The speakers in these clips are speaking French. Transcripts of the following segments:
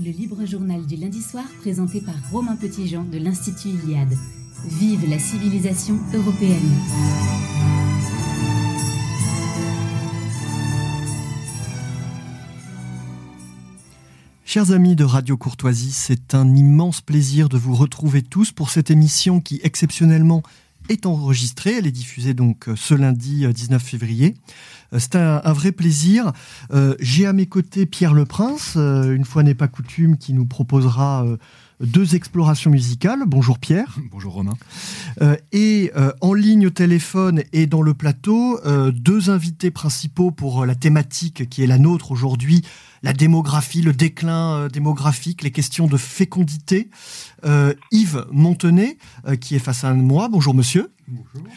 Le libre journal du lundi soir présenté par Romain Petitjean de l'Institut Iliade. Vive la civilisation européenne. Chers amis de Radio Courtoisie, c'est un immense plaisir de vous retrouver tous pour cette émission qui exceptionnellement est enregistrée. Elle est diffusée donc euh, ce lundi 19 euh, février. Euh, c'est un, vrai plaisir. J'ai à mes côtés Pierre Le Prince, une fois n'est pas coutume, qui nous proposera deux explorations musicales. Bonjour Pierre. Bonjour Romain. et en ligne au téléphone et dans le plateau, deux invités principaux pour la thématique qui est la nôtre aujourd'hui, la démographie, le déclin euh, démographique, les questions de fécondité. Euh, Yves Montenay, euh, qui est face à moi. Bonjour monsieur. Bonjour.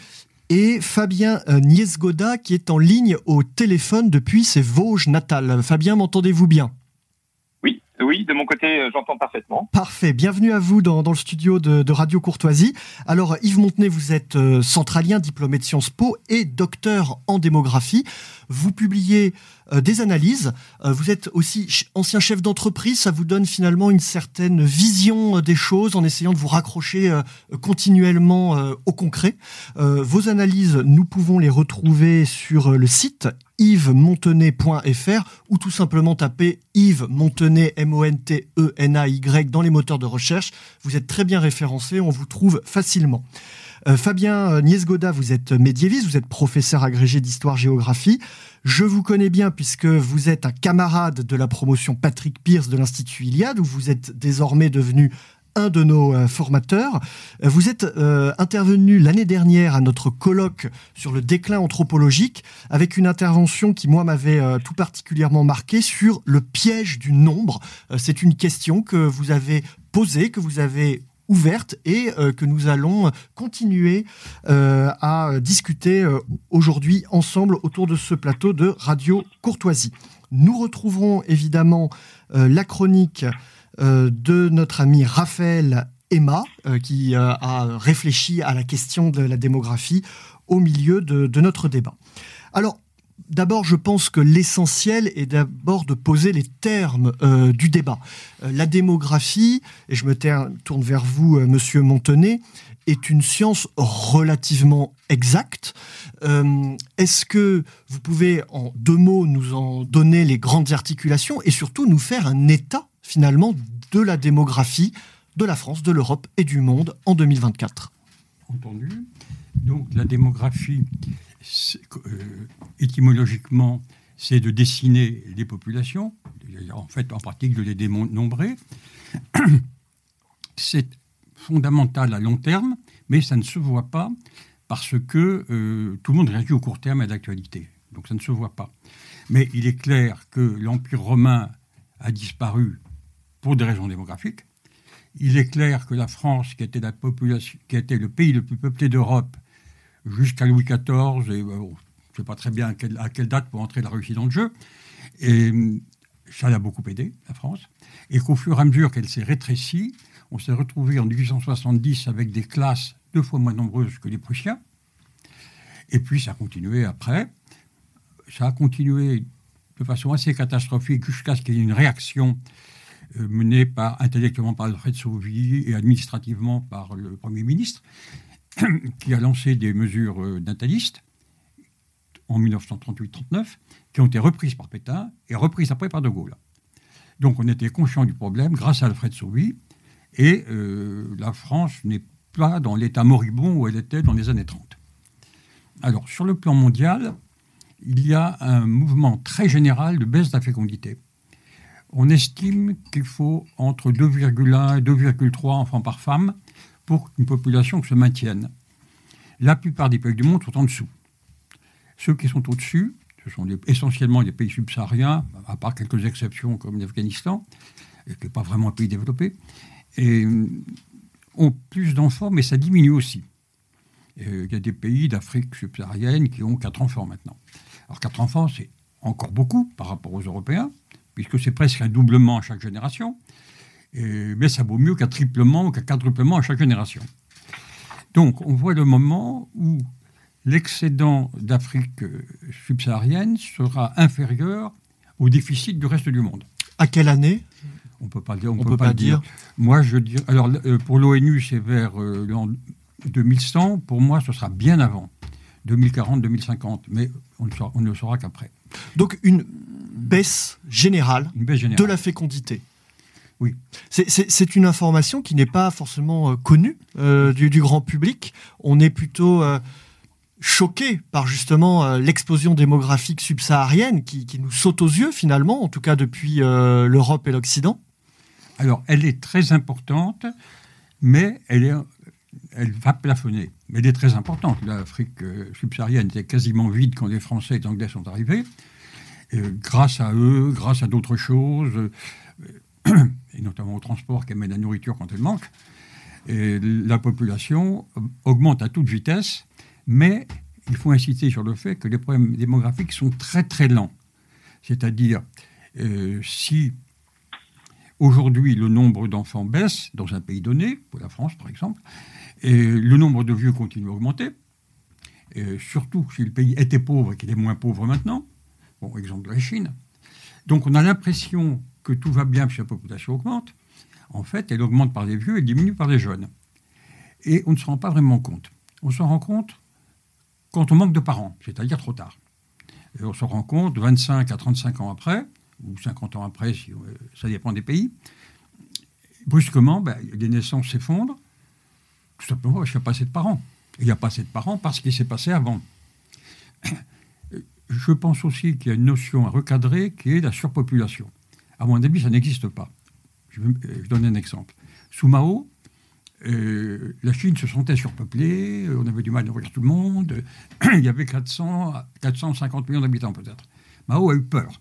Et Fabien Niesgoda, qui est en ligne au téléphone depuis ses Vosges natales. Fabien, m'entendez-vous bien? Oui, de mon côté, euh, j'entends parfaitement. Parfait. Bienvenue à vous dans, le studio de, Radio Courtoisie. Alors, Yves Montenay, vous êtes euh, centralien, diplômé de Sciences Po et docteur en démographie. Vous publiez euh, des analyses. vous êtes aussi ancien chef d'entreprise. Ça vous donne finalement une certaine vision des choses en essayant de vous raccrocher continuellement au concret. vos analyses, nous pouvons les retrouver sur le site yvesmontenay.fr ou tout simplement taper Yves Montenay, M-O-N-T-E-N-A-Y dans les moteurs de recherche. Vous êtes très bien référencé, on vous trouve facilement. Euh, Fabien Niesgoda, vous êtes médiéviste, vous êtes professeur agrégé d'histoire-géographie. Je vous connais bien puisque vous êtes un camarade de la promotion Patrick Pierce de l'Institut Iliade, où vous êtes désormais devenu un de nos euh, formateurs. Euh, vous êtes euh, intervenu l'année dernière à notre colloque sur le déclin anthropologique avec une intervention qui, moi, m'avait tout particulièrement marqué sur le piège du nombre. C'est une question que vous avez posée, que vous avez ouverte et que nous allons continuer à discuter aujourd'hui ensemble autour de ce plateau de Radio Courtoisie. Nous retrouverons évidemment la chronique euh, de notre ami Raphaël Emma, euh, qui euh, a réfléchi à la question de la démographie au milieu de, notre débat. Alors, D'abord, je pense que l'essentiel est d'abord de poser les termes du débat. la démographie, et je me tourne vers vous, monsieur Montenay, est une science relativement exacte. Est-ce que vous pouvez, en deux mots, nous en donner les grandes articulations et surtout nous faire un état finalement de la démographie de la France, de l'Europe et du monde en 2024. Entendu. Donc la démographie, euh, étymologiquement, c'est de dessiner les populations, en fait en pratique de les dénombrer. C'est fondamental à long terme, mais ça ne se voit pas parce que euh, tout le monde réagit au court terme à l'actualité. Donc ça ne se voit pas. Mais il est clair que l'Empire romain a disparu pour des raisons démographiques. Il est clair que la France, qui était, la qui était le pays le plus peuplé d'Europe jusqu'à Louis XIV, et je ne sais pas très bien à quelle, date pour entrer la Russie dans le jeu, et ça l'a beaucoup aidé, la France, et qu'au fur et à mesure qu'elle s'est rétrécie, on s'est retrouvé en 1870 avec des classes deux fois moins nombreuses que les Prussiens, et puis ça a continué après. Ça a continué de façon assez catastrophique jusqu'à ce qu'il y ait une réaction euh, menée par, intellectuellement par Alfred Sauvy et administrativement par le Premier ministre, qui a lancé des mesures euh, natalistes en 1938-39, qui ont été reprises par Pétain et reprises après par De Gaulle. Donc on était conscient du problème grâce à Alfred Sauvy, et euh, la France n'est pas dans l'état moribond où elle était dans les années 30. Alors sur le plan mondial, il y a un mouvement très général de baisse de la fécondité on estime qu'il faut entre 2,1 et 2,3 enfants par femme pour qu'une population se maintienne. La plupart des pays du monde sont en dessous. Ceux qui sont au-dessus, ce sont essentiellement les pays subsahariens, à part quelques exceptions comme l'Afghanistan, qui n'est pas vraiment un pays développé, et ont plus d'enfants, mais ça diminue aussi. Il y a des pays d'Afrique subsaharienne qui ont 4 enfants maintenant. Alors 4 enfants, c'est encore beaucoup par rapport aux Européens, puisque c'est presque un doublement à chaque génération, mais ça vaut mieux qu'un triplement ou qu'un quadruplement à chaque génération. Donc on voit le moment où l'excédent d'Afrique subsaharienne sera inférieur au déficit du reste du monde. À quelle année? On peut pas dire. On, peut, pas, le dire. Moi, je dis. Alors, pour l'ONU, c'est vers l'an 2100. Pour moi, ce sera bien avant. 2040-2050. Mais on ne, saura, on ne saura qu'après. Donc, une baisse générale, une baisse générale. de la fécondité. Oui. C'est une information qui n'est pas forcément euh, connue euh, du, grand public. On est plutôt euh, choqué par justement l'explosion démographique subsaharienne qui, nous saute aux yeux finalement, en tout cas depuis l'Europe et l'Occident. Alors, elle est très importante, mais elle va plafonner. Mais elle est très importante. L'Afrique subsaharienne était quasiment vide quand les Français et les Anglais sont arrivés. grâce à eux, grâce à d'autres choses, et notamment au transport qui amène la nourriture quand elle manque, la population augmente à toute vitesse, mais il faut insister sur le fait que les problèmes démographiques sont très très lents. C'est-à-dire, euh, si aujourd'hui le nombre d'enfants baisse dans un pays donné, pour la France par exemple, et le nombre de vieux continue à augmenter, surtout si le pays était pauvre et qu'il est moins pauvre maintenant, bon, exemple de la Chine. Donc on a l'impression que tout va bien puisque la population augmente, en fait, elle augmente par les vieux et diminue par les jeunes. Et on ne se rend pas vraiment compte. On se rend compte quand on manque de parents, c'est-à-dire trop tard. Et on se rend compte 25 à 35 ans après, ou 50 ans après, euh, ça dépend des pays, brusquement, ben, les naissances s'effondrent, tout simplement parce qu'il n'y a pas assez de parents. il n'y a pas assez de parents parce qu'il s'est passé avant. Je pense aussi qu'il y a une notion à recadrer qui est la surpopulation. À mon avis, ça n'existe pas. Je vais euh, donner un exemple. Sous Mao, euh, la Chine se sentait surpeuplée, euh, on avait du mal à nourrir tout le monde, il y avait 400, 450 millions d'habitants peut-être. Mao a eu peur.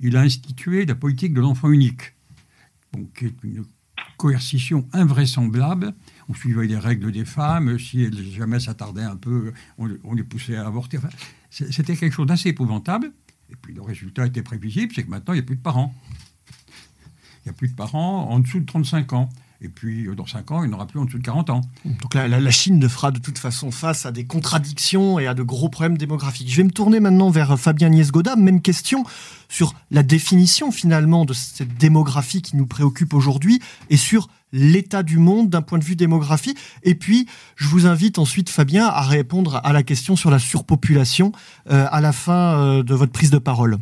Il a institué la politique de l'enfant unique, qui est une coercition invraisemblable. On suivait les règles des femmes, si elles jamais s'attardaient un peu, on, les poussait à avorter. C'était quelque chose d'assez épouvantable. Et puis le résultat était prévisible, c'est que maintenant, il n'y a plus de parents il n'y a plus de parents en dessous de 35 ans. Et puis, euh, dans 5 ans, il n'y aura plus en dessous de 40 ans. Donc la, la, Chine ne fera de toute façon face à des contradictions et à de gros problèmes démographiques. Je vais me tourner maintenant vers euh, Fabien Niesgoda. Même question sur la définition finalement de cette démographie qui nous préoccupe aujourd'hui et sur l'état du monde d'un point de vue démographie. Et puis, je vous invite ensuite, Fabien, à répondre à la question sur la surpopulation euh, à la fin de votre prise de parole.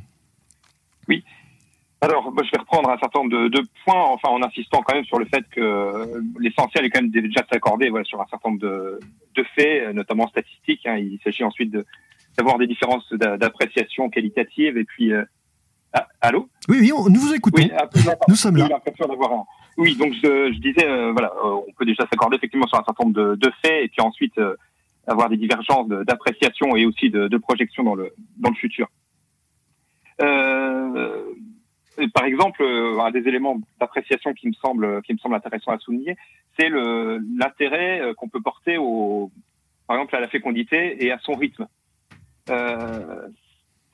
Oui. Alors, je vais reprendre un certain nombre de, points, enfin en insistant quand même sur le fait que l'essentiel est quand même déjà s'accorder voilà, sur un certain nombre de, faits, notamment statistiques. Hein. Il s'agit ensuite d'avoir des différences d'appréciation qualitative et puis... Euh, ah, allô? Oui, oui, nous vous écoutons. nous sommes là. Oui, donc je, disais, euh, voilà, euh, on peut déjà s'accorder effectivement sur un certain nombre de, faits et puis ensuite avoir des divergences d'appréciation et aussi de, projection dans le, dans le futur. Euh, par exemple, euh, un des éléments d'appréciation qui me semble qui me semble intéressant à souligner, c'est l'intérêt euh, qu'on peut porter au, par exemple, à la fécondité et à son rythme. Euh,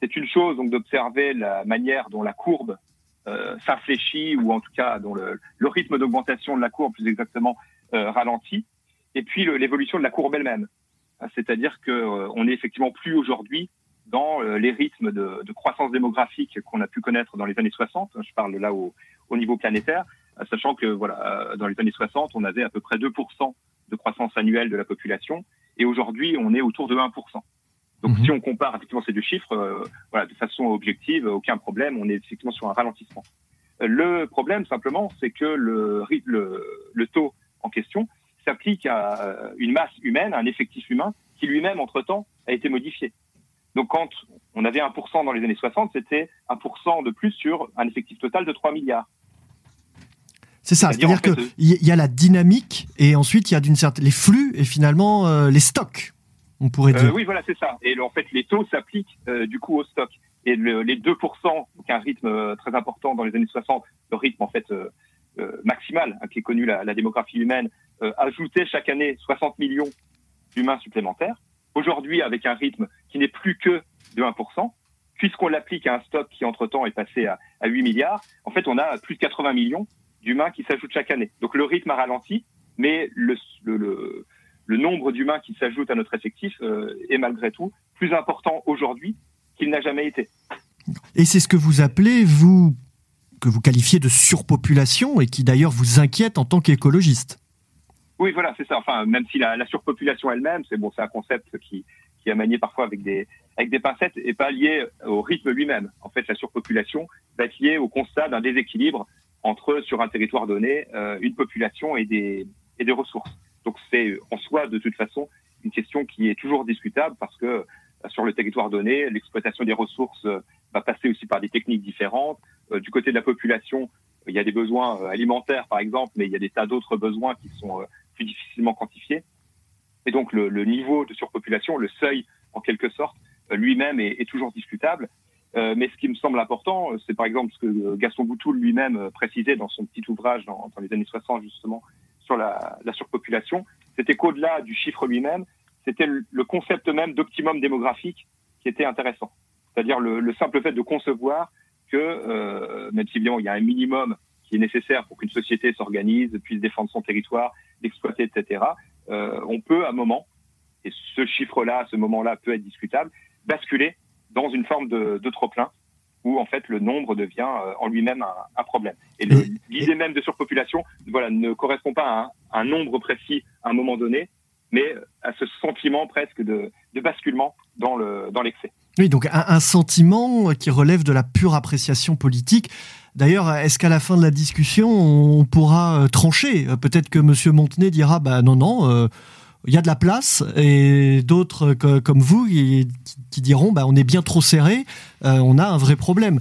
c'est une chose donc d'observer la manière dont la courbe euh, s'infléchit ou en tout cas dont le, le rythme d'augmentation de la courbe plus exactement ralentit, et puis l'évolution de la courbe elle-même. C'est-à-dire que on est effectivement plus aujourd'hui dans euh, les rythmes de, de croissance démographique qu'on a pu connaître dans les années 60. Je parle là au, au niveau planétaire, euh, sachant que voilà, euh, dans les années 60, on avait à peu près 2% de croissance annuelle de la population, et aujourd'hui, on est autour de 1%. Donc, mhm. si on compare effectivement ces deux chiffres, voilà, de façon objective, aucun problème, on est effectivement sur un ralentissement. Le problème, simplement, c'est que le, le, le taux en question s'applique à une masse humaine, à un effectif humain, qui lui-même, entre-temps, a été modifié. Donc quand on avait 1% dans les années 60, c'était 1% de plus sur un effectif total de 3 milliards. C'est ça, c'est-à-dire qu'il y a la dynamique et ensuite il y a d'une certaine les flux et finalement euh, les stocks, on pourrait dire. Euh, oui, voilà, c'est ça. Et en fait, les taux s'appliquent euh, du coup au stock. Et les 2%, donc un rythme très important dans les années 60, le rythme en fait maximal hein, qui est connu la, la démographie humaine, ajoutait chaque année 60 millions d'humains supplémentaires. Aujourd'hui, avec un rythme qui n'est plus que de 1%, puisqu'on l'applique à un stock qui, entre-temps, est passé à, 8 milliards, en fait, on a plus de 80 millions d'humains qui s'ajoutent chaque année. Donc le rythme a ralenti, mais le nombre d'humains qui s'ajoutent à notre effectif euh, est malgré tout plus important aujourd'hui qu'il n'a jamais été. Et c'est ce que vous appelez, vous, que vous qualifiez de surpopulation et qui d'ailleurs vous inquiète en tant qu'écologiste. Oui, voilà, c'est ça. Enfin, même si la, la surpopulation elle-même, c'est bon, c'est un concept qui, qui est manié parfois avec des, avec des pincettes et pas lié au rythme lui-même. En fait, la surpopulation va être liée au constat d'un déséquilibre entre, sur un territoire donné, euh, une population et des, et des ressources. Donc, c'est en soi, de toute façon, une question qui est toujours discutable parce que euh, sur le territoire donné, l'exploitation des ressources euh, va passer aussi par des techniques différentes. Du côté de la population, il y a des besoins alimentaires, par exemple, mais il y a des tas d'autres besoins qui sont difficilement quantifiés. Et donc le, niveau de surpopulation, le seuil en quelque sorte, lui-même est, toujours discutable. Euh, mais ce qui me semble important, c'est par exemple ce que Gaston Boutoul lui-même précisait dans son petit ouvrage dans, les années 60 justement sur la, la surpopulation, c'était qu'au-delà du chiffre lui-même, c'était le concept même d'optimum démographique qui était intéressant. C'est-à-dire le, le, simple fait de concevoir que, euh, même si évidemment il y a un minimum qui est nécessaire pour qu'une société s'organise, puisse défendre son territoire, l'exploiter, etc., euh, on peut à un moment, et ce chiffre-là, ce moment-là peut être discutable, basculer dans une forme de, de trop-plein où en fait le nombre devient euh, en lui-même un, un, problème. Et l'idée même de surpopulation, voilà, ne correspond pas à un, un, nombre précis à un moment donné, mais à ce sentiment presque de, de basculement dans le dans l'excès. Oui, donc un, un, sentiment qui relève de la pure appréciation politique. D'ailleurs, est-ce qu'à la fin de la discussion, on pourra euh, trancher? Peut-être que Monsieur Montenay dira, bah non, non. Euh, il y a de la place et d'autres comme vous qui, diront bah, on est bien trop serré, euh, on a un vrai problème.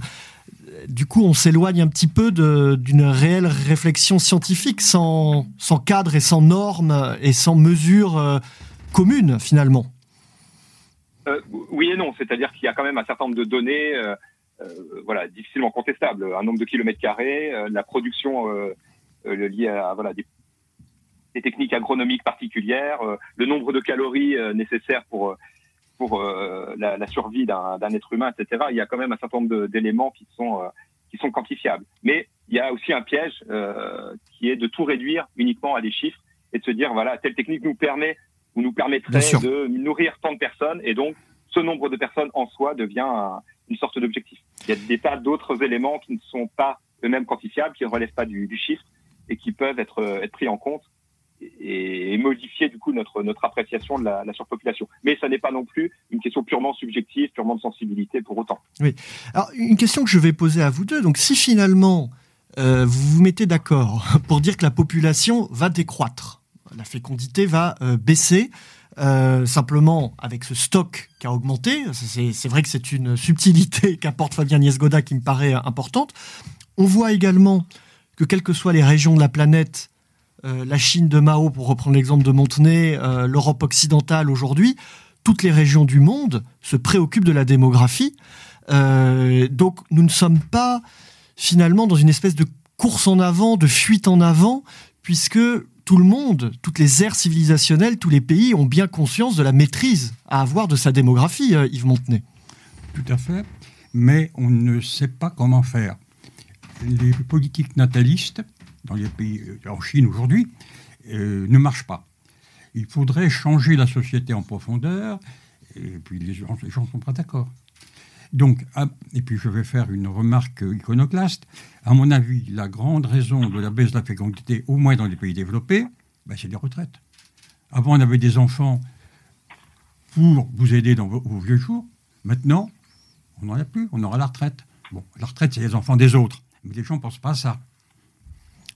Du coup, on s'éloigne un petit peu d'une réelle réflexion scientifique sans, cadre et sans normes et sans mesures euh, communes finalement. Oui et non, c'est-à-dire qu'il y a quand même un certain nombre de données voilà, difficilement contestables. Un nombre de kilomètres carrés, la production liée à voilà, des des techniques agronomiques particulières, euh, le nombre de calories euh, nécessaires pour pour euh, la, la, survie d'un être humain, etc. Il y a quand même un certain nombre d'éléments qui sont qui sont quantifiables. Mais il y a aussi un piège qui est de tout réduire uniquement à des chiffres et de se dire voilà telle technique nous permet ou nous permettrait de nourrir tant de personnes et donc ce nombre de personnes en soi devient un, une sorte d'objectif. Il y a des tas d'autres éléments qui ne sont pas eux-mêmes quantifiables, qui ne relèvent pas du, chiffre et qui peuvent être, être pris en compte et, modifier du coup notre notre appréciation de la, la surpopulation. Mais ça n'est pas non plus une question purement subjective, purement de sensibilité pour autant. Oui. Alors une question que je vais poser à vous deux. Donc si finalement euh, vous vous mettez d'accord pour dire que la population va décroître, la fécondité va euh, baisser. Euh, simplement avec ce stock qui a augmenté, c'est vrai que c'est une subtilité qu'apporte Fabien Niesgoda qui me paraît importante. On voit également que quelles que soient les régions de la planète, euh, la Chine de Mao, pour reprendre l'exemple de Montenay, euh, l'Europe occidentale aujourd'hui, toutes les régions du monde se préoccupent de la démographie. Donc nous ne sommes pas finalement dans une espèce de course en avant, de fuite en avant, puisque tout le monde, toutes les aires civilisationnelles, tous les pays ont bien conscience de la maîtrise à avoir de sa démographie, euh, Yves Montenay. Tout à fait, mais on ne sait pas comment faire. Les politiques natalistes dans les pays, euh, en Chine aujourd'hui, euh, ne marche pas. Il faudrait changer la société en profondeur, et puis les gens ne sont pas d'accord. Donc, ah, et puis je vais faire une remarque iconoclaste. À mon avis, la grande raison de la baisse de la fécondité, au moins dans les pays développés, ben, c'est les retraites. Avant, on avait des enfants pour vous aider dans vos, vos vieux jours. Maintenant, on n'en a plus, on aura la retraite. Bon, la retraite, c'est les enfants des autres. Mais les gens ne pensent pas à ça.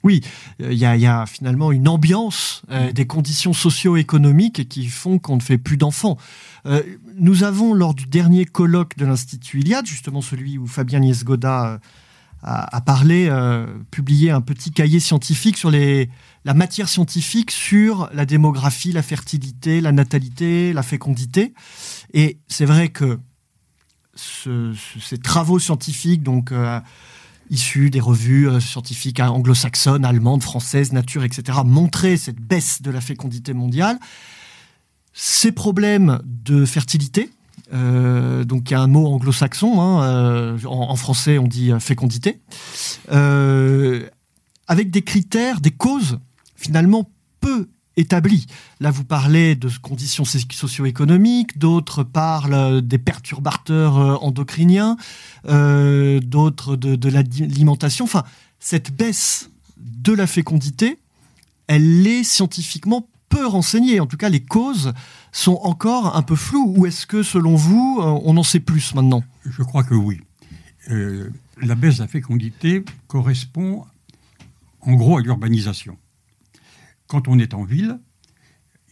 Oui, il y, y, a finalement une ambiance, euh, des conditions socio-économiques qui font qu'on ne fait plus d'enfants. Euh, nous avons, lors du dernier colloque de l'Institut Iliade, justement celui où Fabien Niesgoda euh, a, a, parlé, euh, publié un petit cahier scientifique sur les, la matière scientifique sur la démographie, la fertilité, la natalité, la fécondité. Et c'est vrai que ce, ce, ces travaux scientifiques, donc euh, issus des revues euh, scientifiques anglo-saxonnes, allemandes, françaises, nature, etc., montraient cette baisse de la fécondité mondiale. Ces problèmes de fertilité, euh, donc un mot anglo-saxon, hein, euh, en, français on dit fécondité, avec des critères, des causes finalement peu établis. Là, vous parlez de conditions socio-économiques, d'autres parlent des perturbateurs endocriniens, d'autres de, l'alimentation. Enfin, cette baisse de la fécondité, elle est scientifiquement peu renseignée. En tout cas, les causes sont encore un peu floues. Ou est-ce que, selon vous, on en sait plus maintenant? Je crois que oui. Euh, la baisse de la fécondité correspond en gros à l'urbanisation. Quand on est en ville,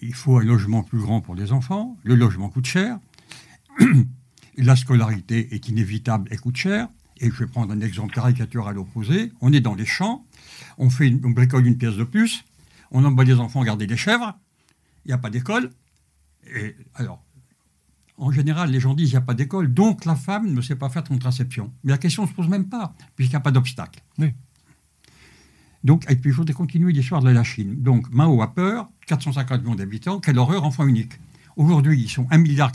il faut un logement plus grand pour les enfants, le logement coûte cher, la scolarité est inévitable et coûte cher, et je vais prendre un exemple caricatural à l'opposé, on est dans les champs, on, fait une, bricole une pièce de plus, on envoie les enfants garder des chèvres, il n'y a pas d'école, et alors en général, les gens disent qu'il n'y a pas d'école, donc la femme ne sait pas faire de contraception. Mais la question ne se pose même pas, puisqu'il n'y a pas d'obstacle. Donc, et puis il faudrait continuer l'histoire de la Chine. Donc, Mao a peur, 450 millions d'habitants, quelle horreur, enfant unique. Aujourd'hui, ils sont 1,4 milliard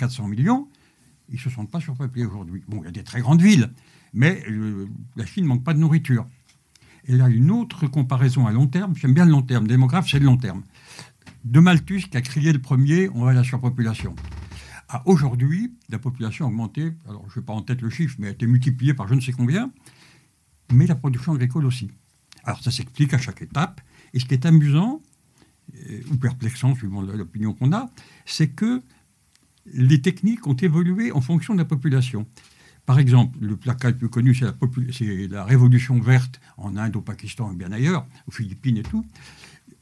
ils ne se sentent pas surpeuplés aujourd'hui. Bon, il y a des très grandes villes, mais euh, la Chine ne manque pas de nourriture. Et là, une autre comparaison à long terme, j'aime bien le long terme, démographe, c'est le long terme. De Malthus qui a crié le premier, on va à la surpopulation. Aujourd'hui, la population a augmenté, alors je n'ai pas en tête le chiffre, mais a été multipliée par je ne sais combien, mais la production agricole aussi. Alors ça s'explique à chaque étape, et ce qui est amusant, euh, ou perplexant suivant l'opinion qu'on a, c'est que les techniques ont évolué en fonction de la population. Par exemple, le placard le plus connu, c'est la, révolution verte en Inde, au Pakistan et bien ailleurs, aux Philippines et tout.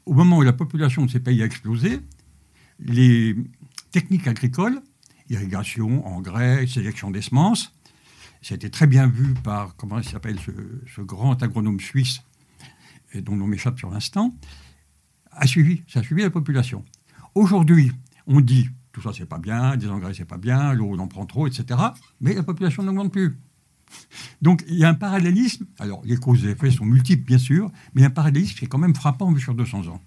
Au moment où la population de ces pays a explosé, les techniques agricoles irrigation, engrais, sélection des semences. Ça a été très bien vu par, comment s'appelle, ce, grand agronome suisse, dont nom m'échappe sur l'instant, a suivi, ça a suivi la population. Aujourd'hui, on dit, tout ça c'est pas bien, des engrais c'est pas bien, l'eau on en prend trop, etc. Mais la population n'augmente plus. Donc il y a un parallélisme, alors les causes et effets sont multiples bien sûr, mais il y a un parallélisme qui est quand même frappant vu sur 200 ans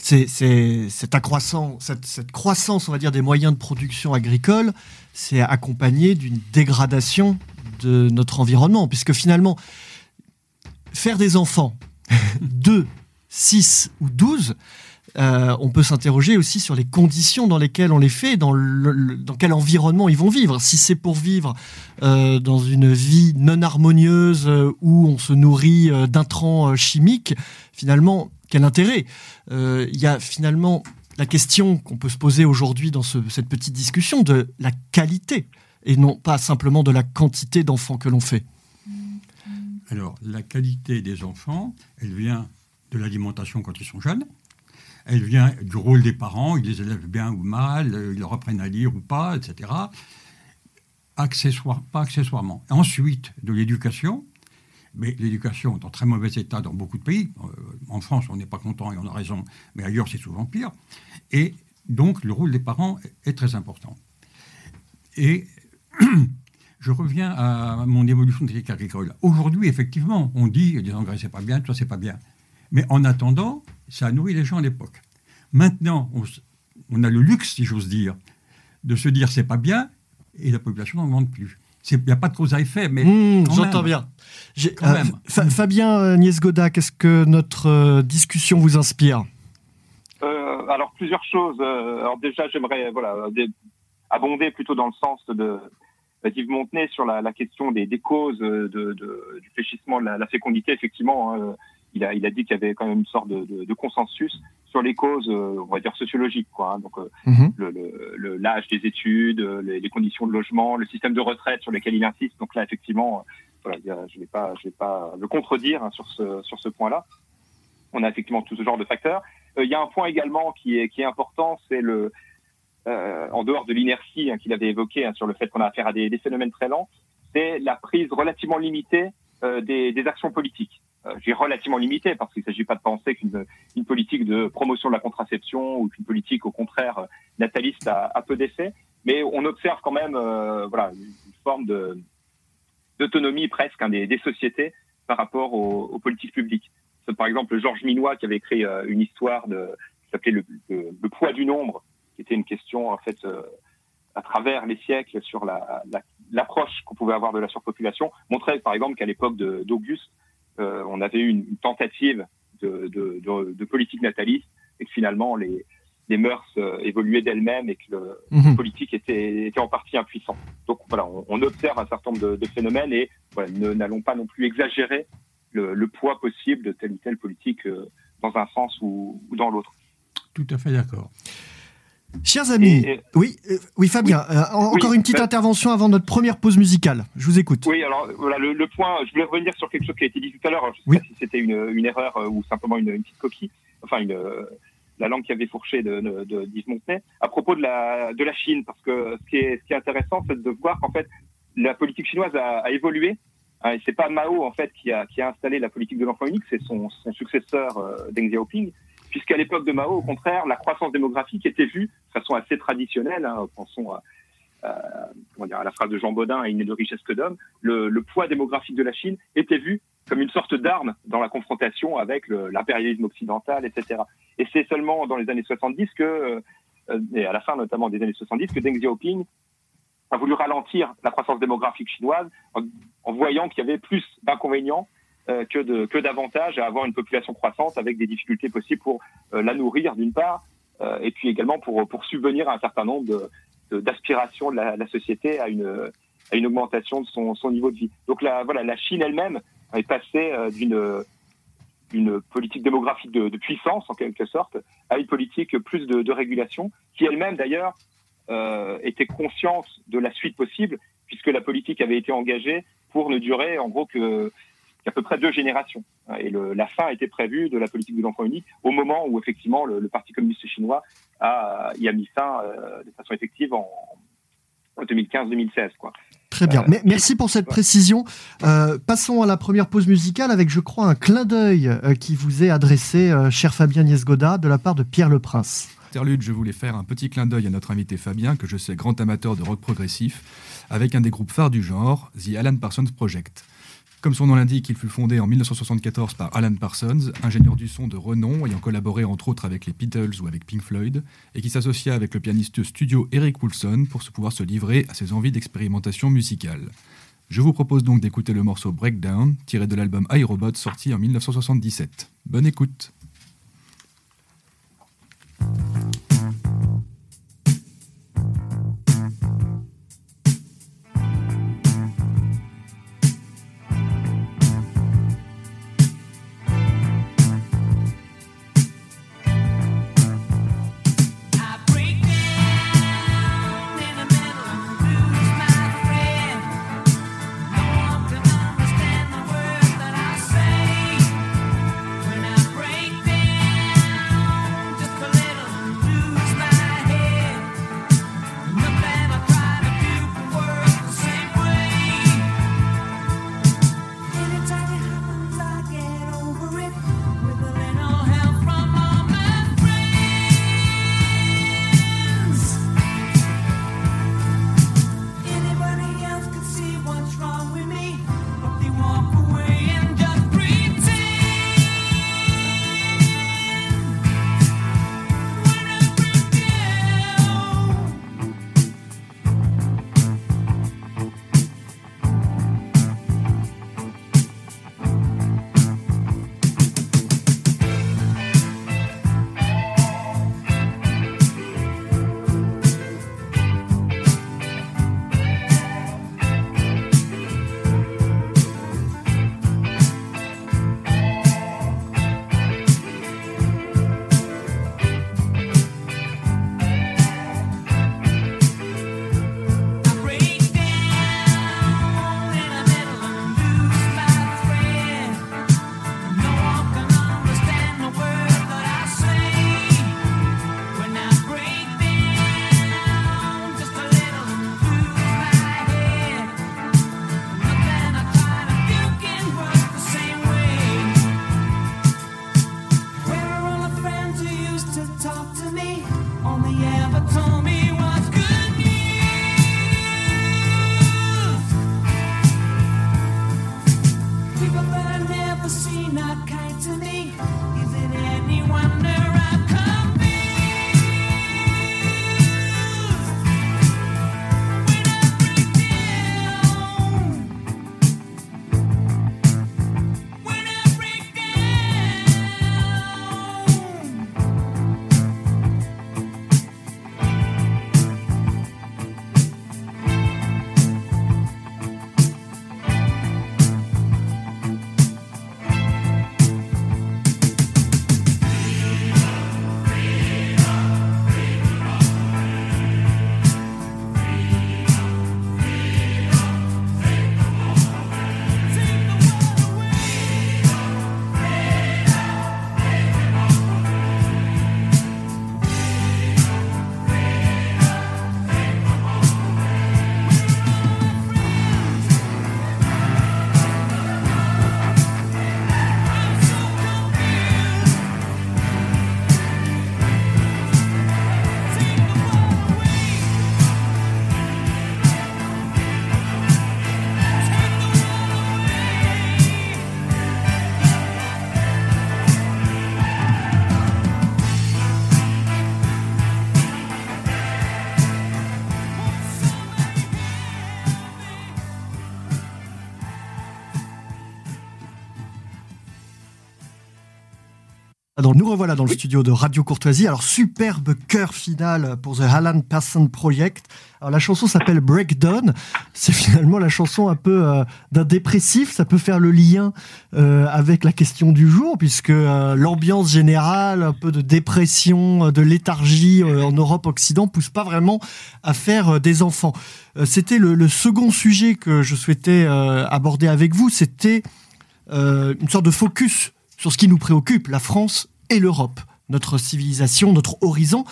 c'est cette, croissance, on va dire, des moyens de production agricole, c'est accompagné d'une dégradation de notre environnement, puisque finalement, faire des enfants, 2, 6 ou 12, euh, on peut s'interroger aussi sur les conditions dans lesquelles on les fait, dans, dans quel environnement ils vont vivre. Si c'est pour vivre euh, dans une vie non harmonieuse euh, où on se nourrit d'intrants chimiques, finalement, quel intérêt? Il y a finalement la question qu'on peut se poser aujourd'hui dans cette petite discussion de la qualité et non pas simplement de la quantité d'enfants que l'on fait. Alors, la qualité des enfants, elle vient de l'alimentation quand ils sont jeunes, elle vient du rôle des parents, ils les élèvent bien ou mal, euh, ils leur apprennent à lire ou pas, etc. Accessoire, pas accessoirement. Ensuite, de l'éducation, mais l'éducation est en très mauvais état dans beaucoup de pays. Euh, en France, on n'est pas content et on a raison, mais ailleurs, c'est souvent pire. Et donc, le rôle des parents est très important. Et je reviens à mon évolution de technique agricole. Aujourd'hui, effectivement, on dit les engrais, c'est pas bien, tout ça, c'est pas bien. Mais en attendant, ça a nourri les gens à l'époque. Maintenant, on, a le luxe, si j'ose dire, de se dire c'est pas bien et la population n'augmente plus. Il n'y a pas de cause à effet, mais. Mmh, j'entends bien. Euh, Fabien euh, Niesgoda, qu'est-ce que notre euh, discussion vous inspire? Alors, plusieurs choses. alors, déjà, j'aimerais voilà, abonder plutôt dans le sens de, Yves Montenay sur la, question des, causes de, du fléchissement de la, fécondité. Effectivement, hein, il a, il a dit qu'il y avait quand même une sorte de, de, de consensus sur les causes, euh, on va dire sociologiques, quoi. Hein. donc, euh, mhm. le l'âge des études, euh, les, les, conditions de logement, le système de retraite sur lequel il insiste. Donc là, effectivement, voilà, je ne vais pas, je vais pas le contredire hein, sur ce sur ce point-là. On a effectivement tout ce genre de facteurs. Il y a un point également qui est qui est important, c'est le en dehors de l'inertie hein, qu'il avait évoqué hein, sur le fait qu'on a affaire à des, phénomènes très lents, c'est la prise relativement limitée des, des actions politiques. Euh, j'ai relativement limité parce qu'il ne s'agit pas de penser qu'une une politique de promotion de la contraception ou qu'une politique au contraire nataliste a, peu d'effet, mais on observe quand même euh, voilà une, forme d'autonomie presque hein, des, sociétés par rapport aux, politiques publiques. Par exemple Georges Minois qui avait écrit euh, une histoire qui s'appelait le, poids du nombre, qui était une question en fait à travers les siècles sur la, l'approche qu'on pouvait avoir de la surpopulation, montrait par exemple qu'à l'époque d'Auguste, euh, on avait eu une, tentative de, politique nataliste et que finalement les, les mœurs euh, évoluaient d'elles-mêmes et que le, mhm. politique était, était, en partie impuissant. Donc voilà, on, observe un certain nombre de, phénomènes et voilà, n'allons pas non plus exagérer le, le, poids possible de telle ou telle politique euh, dans un sens ou, ou dans l'autre. Tout à fait d'accord. Chers amis, oui, euh, oui Fabien, encore une petite intervention avant notre première pause musicale. Je vous écoute. Oui, alors voilà, le, point, je voulais revenir sur quelque chose qui a été dit tout à l'heure. Je ne sais pas si c'était une, une, erreur ou simplement une, une, petite coquille, enfin une, la langue qui avait fourché de, de, d'Yves Montenay, à propos de la, de la Chine, parce que ce qui est, ce qui est intéressant, c'est de voir qu'en fait, la politique chinoise a, a évolué. Hein, et c'est pas Mao en fait qui a, qui a installé la politique de l'enfant unique, c'est son, son successeur euh, Deng Xiaoping, puisqu'à l'époque de Mao, au contraire, la croissance démographique était vue de façon assez traditionnelle. Hein, pensons à, la phrase de Jean Baudin, il n'est de richesse que d'homme. Le, poids démographique de la Chine était vu comme une sorte d'arme dans la confrontation avec l'impérialisme occidental, etc. Et c'est seulement dans les années 70 que, euh, et à la fin notamment des années 70, que Deng Xiaoping a voulu ralentir la croissance démographique chinoise en, voyant qu'il y avait plus d'inconvénients que de que d'avantages à avoir une population croissante avec des difficultés possibles pour euh, la nourrir d'une part euh, et puis également pour subvenir à un certain nombre d'aspirations de, la, société à une augmentation de son, niveau de vie. Donc la voilà la Chine elle-même est passée d'une une politique démographique de, puissance en quelque sorte à une politique plus de, régulation qui elle-même d'ailleurs euh, était consciente de la suite possible puisque la politique avait été engagée pour ne durer en gros que qu'à peu près deux générations et le, la fin était prévue de la politique de l'enfant unique au moment où effectivement le, le, Parti communiste chinois a y a mis fin euh, de façon effective en, en 2015-2016 quoi. Très bien. Euh, merci pour cette précision. Euh, passons à la première pause musicale avec, je crois, un clin d'œil euh, qui vous est adressé, cher Fabien Niesgoda, de la part de Pierre Le Prince. Interlude, je voulais faire un petit clin d'œil à notre invité Fabien, que je sais grand amateur de rock progressif, avec un des groupes phares du genre, The Alan Parsons Project. Comme son nom l'indique, il fut fondé en 1974 par Alan Parsons, ingénieur du son de renom ayant collaboré entre autres avec les Beatles ou avec Pink Floyd, et qui s'associa avec le pianiste studio Eric Woolson pour se pouvoir se livrer à ses envies d'expérimentation musicale. Je vous propose donc d'écouter le morceau Breakdown, tiré de l'album iRobot sorti en 1977. Bonne écoute! Nous revoilà dans le studio de Radio Courtoisie. Alors, superbe chœur final pour The Alan Person Project. Alors, la chanson s'appelle Breakdown. C'est finalement la chanson un peu euh, d'un dépressif. Ça peut faire le lien euh, avec la question du jour, puisque euh, l'ambiance générale, un peu de dépression, de léthargie en Europe-Occident, pousse pas vraiment à faire des enfants. C'était le, le, second sujet que je souhaitais aborder avec vous. C'était une sorte de focus sur ce qui nous préoccupe, la France et l'Europe, notre civilisation, notre horizon,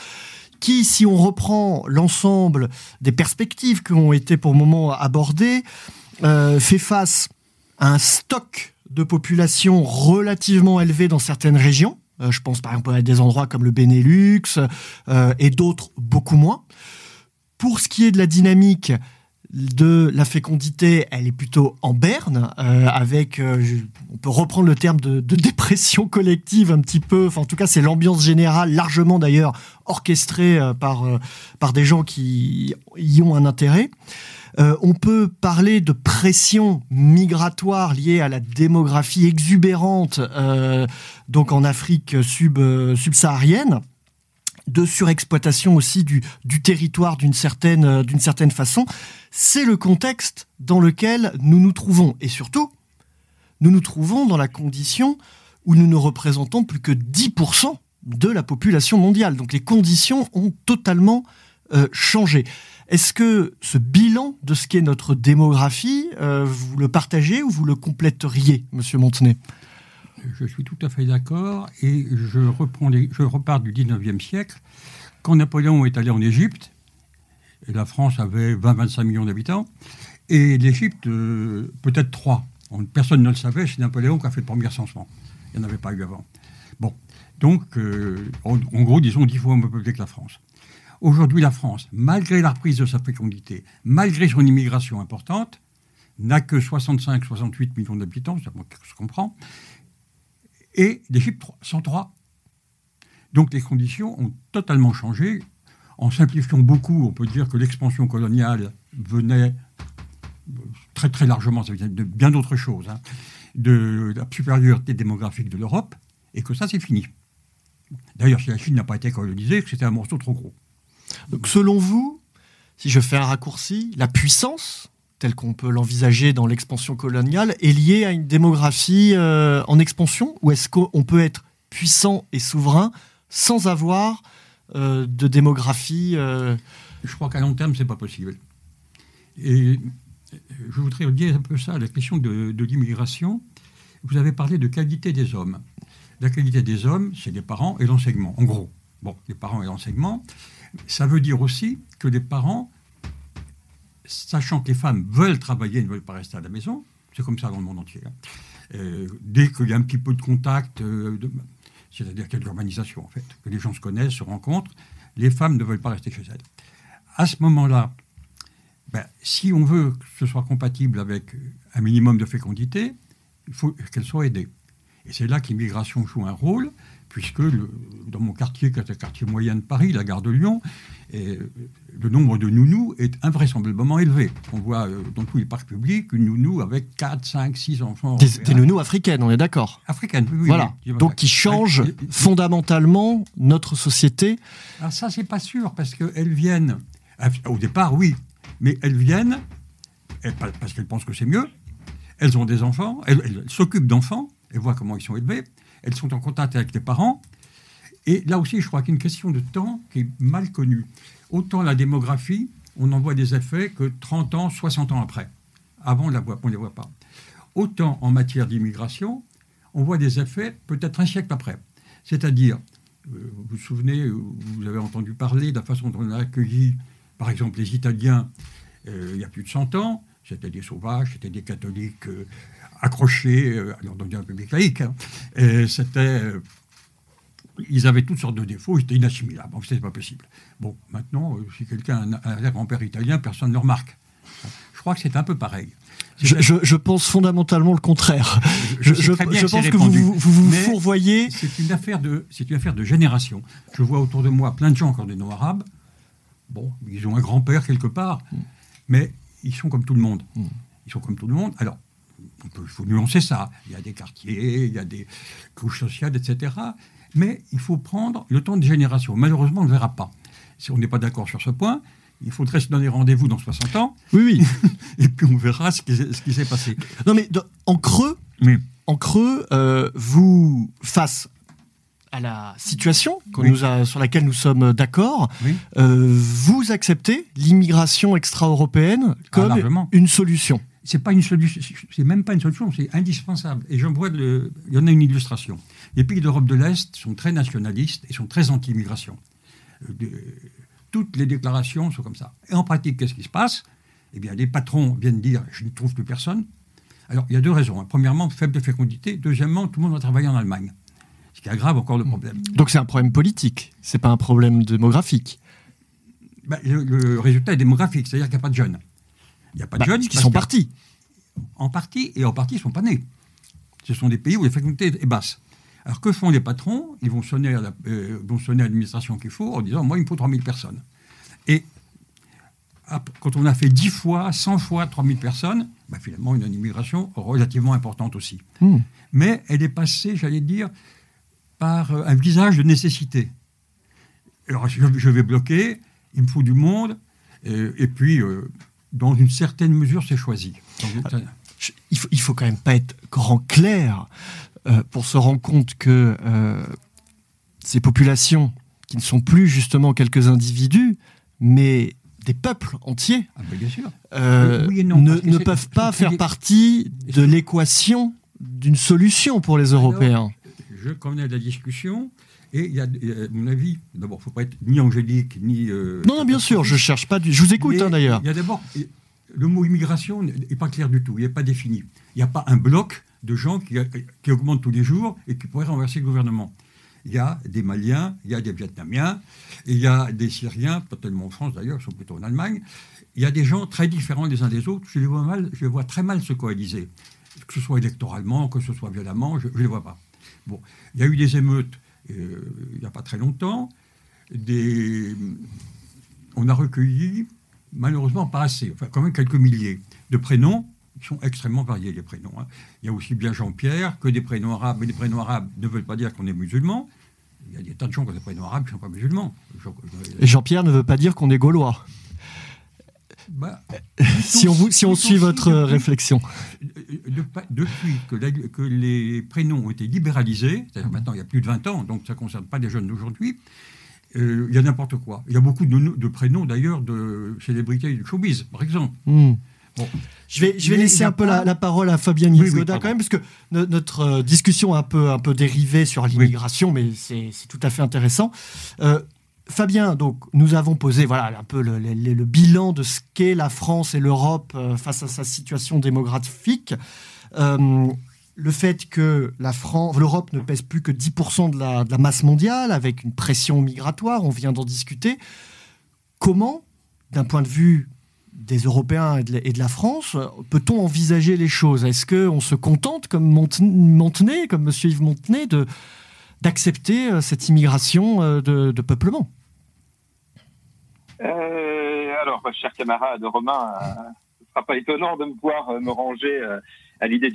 qui, si on reprend l'ensemble des perspectives qui ont été pour le moment abordées, euh, fait face à un stock de population relativement élevé dans certaines régions. Euh, je pense par exemple à des endroits comme le Benelux euh, et d'autres beaucoup moins. Pour ce qui est de la dynamique, de la fécondité, elle est plutôt en berne, euh, avec, euh, on peut reprendre le terme de, dépression collective un petit peu, en tout cas c'est l'ambiance générale, largement d'ailleurs orchestrée euh, par, par des gens qui y ont un intérêt. on peut parler de pression migratoire liée à la démographie exubérante, donc en Afrique sub, subsaharienne de surexploitation aussi du, territoire d'une certaine, d'une certaine façon c'est le contexte dans lequel nous nous trouvons. Et surtout, nous nous trouvons dans la condition où nous ne représentons plus que 10% de la population mondiale. Donc les conditions ont totalement euh, changé. Est-ce que ce bilan de ce qu'est notre démographie, euh, vous le partagez ou vous le compléteriez, Monsieur Montenay? Je suis tout à fait d'accord et je, repars du 19e siècle. Quand Napoléon est allé en Égypte, la France avait 20-25 millions d'habitants. Et l'Égypte, euh, peut-être 3. Personne ne le savait, c'est Napoléon qui a fait le premier recensement. Il n'y en avait pas eu avant. Bon, donc, euh, en, gros, disons 10 fois moins peuplé que la France. Aujourd'hui, la France, malgré la reprise de sa fécondité, malgré son immigration importante, n'a que 65-68 millions d'habitants, ça se comprend, et l'Égypte 103. Donc les conditions ont totalement changé. En simplifiant beaucoup, on peut dire que l'expansion coloniale venait très très largement, ça de bien d'autres choses, hein, de la supériorité démographique de l'Europe, et que ça c'est fini. D'ailleurs, si la Chine n'a pas été colonisée, c'était un morceau trop gros. Donc selon vous, si je fais un raccourci, la puissance telle qu'on peut l'envisager dans l'expansion coloniale est liée à une démographie euh, en expansion Ou est-ce qu'on peut être puissant et souverain sans avoir euh, de démographie euh? Je crois qu'à long terme, c'est pas possible. Et je voudrais dire un peu ça, la question de, l'immigration. Vous avez parlé de qualité des hommes. La qualité des hommes, c'est les parents et l'enseignement, en gros. Bon, les parents et l'enseignement. Ça veut dire aussi que les parents, sachant que les femmes veulent travailler, ne veulent pas rester à la maison, c'est comme ça dans le monde entier. Hein. Euh, dès qu'il y a un petit peu de contact, de, c'est-à-dire qu'il y a de l'urbanisation, en fait, que les gens se connaissent, se rencontrent, les femmes ne veulent pas rester chez elles. À ce moment-là, ben, si on veut que ce soit compatible avec un minimum de fécondité, il faut qu'elle soit aidée. Et c'est là que joue un rôle, puisque dans mon quartier, qui est un quartier moyen de Paris, la gare de Lyon, et le nombre de nounous est invraisemblablement élevé. On voit euh, dans tous les parcs publics une nounou avec 4, 5, 6 enfants. Des, nounous africaines, on est d'accord Africaines, oui. Voilà. Donc qui changent fondamentalement notre société. Alors ça, c'est pas sûr, parce qu'elles viennent, au départ, oui, mais elles viennent parce qu'elles pensent que c'est mieux. Elles ont des enfants, elles s'occupent d'enfants, elles voient comment ils sont élevés, elles sont en contact avec les parents, et là aussi, je crois qu'il question de temps qui est mal connue. Autant la démographie, on en voit des effets que 30 ans, 60 ans après. Avant, on ne les voit pas. Autant en matière d'immigration, on voit des effets peut-être un siècle après. C'est-à-dire, euh, vous vous souvenez, vous avez entendu parler de la façon dont on a accueilli, par exemple, les Italiens euh, il y a plus de 100 ans. C'était des sauvages, c'était des catholiques euh, accrochés, alors dans un public laïque. Hein. C'était ils avaient toutes sortes de défauts, ils étaient inassimilables. Donc, c'est pas possible. Bon, maintenant, euh, si quelqu'un a un grand-père italien, personne ne le remarque. Je crois que c'est un peu pareil. Je, pense fondamentalement le contraire. Je, pense que vous vous, vous, fourvoyez. C'est une, affaire de, une affaire de génération. Je vois autour de moi plein de gens qui ont des noms arabes. Bon, ils ont un grand-père quelque part, mm. mais ils sont comme tout le monde. Mm. Ils sont comme tout le monde. Alors, il faut nuancer ça. Il y a des quartiers, il y a des couches sociales, etc. Mais il faut prendre le temps de génération. Malheureusement, on ne le verra pas. Si on n'est pas d'accord sur ce point, il faudrait se donner rendez-vous dans 60 ans. Oui, oui. et puis on verra ce qui, s'est passé. Non, mais en creux, en creux euh, vous, face à la situation nous a, sur laquelle nous sommes d'accord, euh, vous acceptez l'immigration extra-européenne comme ah, une solution? C'est pas une solution, c'est même pas une solution, c'est indispensable. Et j'en vois, il y en a une illustration. Les pays d'Europe de l'Est sont très nationalistes et sont très anti-immigration. Euh, toutes les déclarations sont comme ça. Et en pratique, qu'est-ce qui se passe? Eh bien, les patrons viennent dire je ne trouve plus personne. Alors, il y a deux raisons. Premièrement, faible fécondité. Deuxièmement, tout le monde va travailler en Allemagne. Ce qui aggrave encore le problème. Donc, c'est un problème politique, c'est pas un problème démographique. Ben, le, résultat est démographique, c'est-à-dire qu'il n'y a pas de jeunes. Il n'y a pas de bah, jeunes qui sont partis. En partie, et en partie, ils ne sont pas nés. Ce sont des pays où la fécondité est basse. Alors que font les patrons? Ils vont sonner à euh, l'administration qu'il faut en disant Moi, il me faut 3000 personnes. Et quand on a fait 10 fois, 100 fois 3000 personnes, bah, finalement, une immigration relativement importante aussi. Hmm. Mais elle est passée, j'allais dire, par euh, un visage de nécessité. Alors, je, vais bloquer, il me faut du monde, et, puis, euh, dans une certaine mesure, c'est choisi. il, faut, il faut quand même pas être grand clair euh, pour se rendre compte que ces populations, qui ne sont plus justement quelques individus, mais des peuples entiers ah, bien sûr. Euh, ne, peuvent pas faire partie de l'équation d'une solution pour les Européens. je connais la discussion. Et il y a, à mon avis, d'abord, il ne faut pas être ni angélique, ni. Euh, non, non, bien sûr, je cherche pas. Du... Je vous écoute hein, d'ailleurs. Il y a d'abord. Le mot immigration n'est pas clair du tout, il n'est pas défini. Il n'y a pas un bloc de gens qui, qui augmente tous les jours et qui pourrait renverser le gouvernement il y a des Maliens, il y a des Vietnamiens, il y a des Syriens, pas tellement en France d'ailleurs, ils sont plutôt en Allemagne. Il y a des gens très différents les uns des autres. Je les vois, mal, je vois très mal se coaliser, que ce soit électoralement, que ce soit violemment, je ne les vois pas. Bon, il y a eu des émeutes il n'y a pas très longtemps. On a recueilli, malheureusement pas assez, enfin quand même quelques milliers de prénoms ils sont extrêmement variés, les prénoms. Hein. Il y a aussi bien Jean-Pierre que des prénoms arabes. Mais les prénoms arabes ne veulent pas dire qu'on est musulman. Il y a des tas de gens qui ont des prénoms arabes qui ne sont pas musulmans. Jean-Pierre ne veut pas dire qu'on est gaulois. Bah, si, on, si on suit votre réflexion. depuis que, que, les prénoms ont été libéralisés, c'est-à-dire maintenant il y a plus de 20 ans, donc ça ne concerne pas les jeunes d'aujourd'hui, euh, il y a n'importe quoi. Il y a beaucoup de, prénoms d'ailleurs de célébrités du showbiz, par exemple. Hmm. Je vais, je vais laisser un peu la, parole à Fabien Niesgoda quand même, parce que notre euh, discussion a un peu, un peu dérivé sur l'immigration, mais c'est tout à fait intéressant. Euh, Fabien, donc nous avons posé voilà un peu le, bilan de ce qu'est la France et l'Europe euh, face à sa situation démographique. le fait que l'Europe ne pèse plus que 10% de la, de la masse mondiale, avec une pression migratoire, on vient d'en discuter. Comment, d'un point de vue des Européens et de, la, France, peut-on envisager les choses? Est-ce qu'on se contente, comme Montenay, comme M. Yves Montenay, de, d'accepter euh, cette immigration euh, de, peuplement euh, Alors, cher camarade Romain, ce ne sera pas étonnant de me voir me ranger à l'idée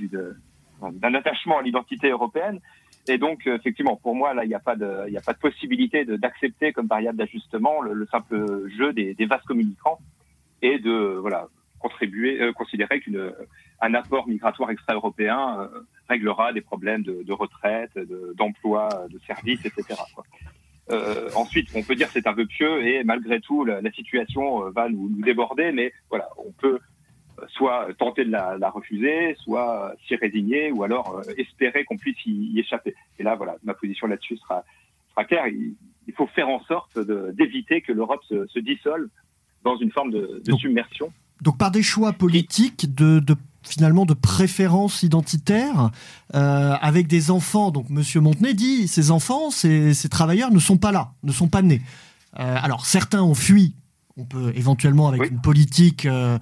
d'un attachement à l'identité européenne. Et donc, effectivement, pour moi, là, il n'y a pas de, a pas de possibilité d'accepter comme variable d'ajustement le, simple jeu des, des vases communicants et de voilà contribuer, euh, considérer qu'un un apport migratoire extra-européen euh, réglera des problèmes de, de retraite, d'emploi, de, services, etc. Euh, ensuite, on peut dire c'est un peu pieux et malgré tout, la, situation va nous, déborder, mais voilà, on peut soit tenter de la, la refuser, soit s'y résigner, ou alors espérer qu'on puisse y, échapper. Et là, voilà, ma position là-dessus sera, sera claire. Il, il, faut faire en sorte d'éviter que l'Europe se, se dissolve dans une forme de, submersion. Donc par des choix politiques de, finalement de préférence identitaire euh, avec des enfants. Donc Monsieur Montenay dit ces enfants, ces, travailleurs ne sont pas là, ne sont pas nés. Euh, alors certains ont fui. On peut éventuellement avec une politique euh,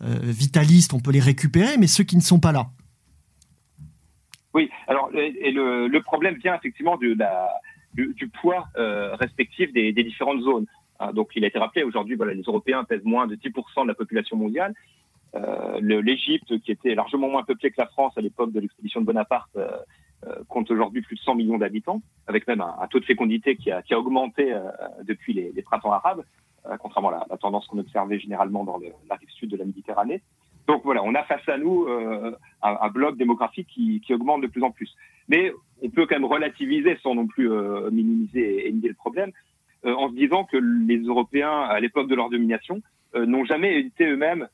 vitaliste, on peut les récupérer, mais ceux qui ne sont pas là. Oui. Alors et le, problème vient effectivement du, du, poids respectif des, différentes zones. Ah, donc, il a été rappelé aujourd'hui, voilà, les Européens pèsent moins de 10% de la population mondiale. L'Égypte, qui était largement moins peuplée que la France à l'époque de l'expédition de Bonaparte, compte aujourd'hui plus de 100 millions d'habitants, avec même un, taux de fécondité qui a, augmenté depuis les, printemps arabes, contrairement à la, tendance qu'on observait généralement dans la rive sud de la Méditerranée. Donc voilà, on a face à nous un, un, bloc démographique qui, qui, augmente de plus en plus. Mais on peut quand même relativiser sans non plus minimiser et nier le problème. Euh, en se disant que les Européens, à l'époque de leur domination, euh, n'ont jamais été eux-mêmes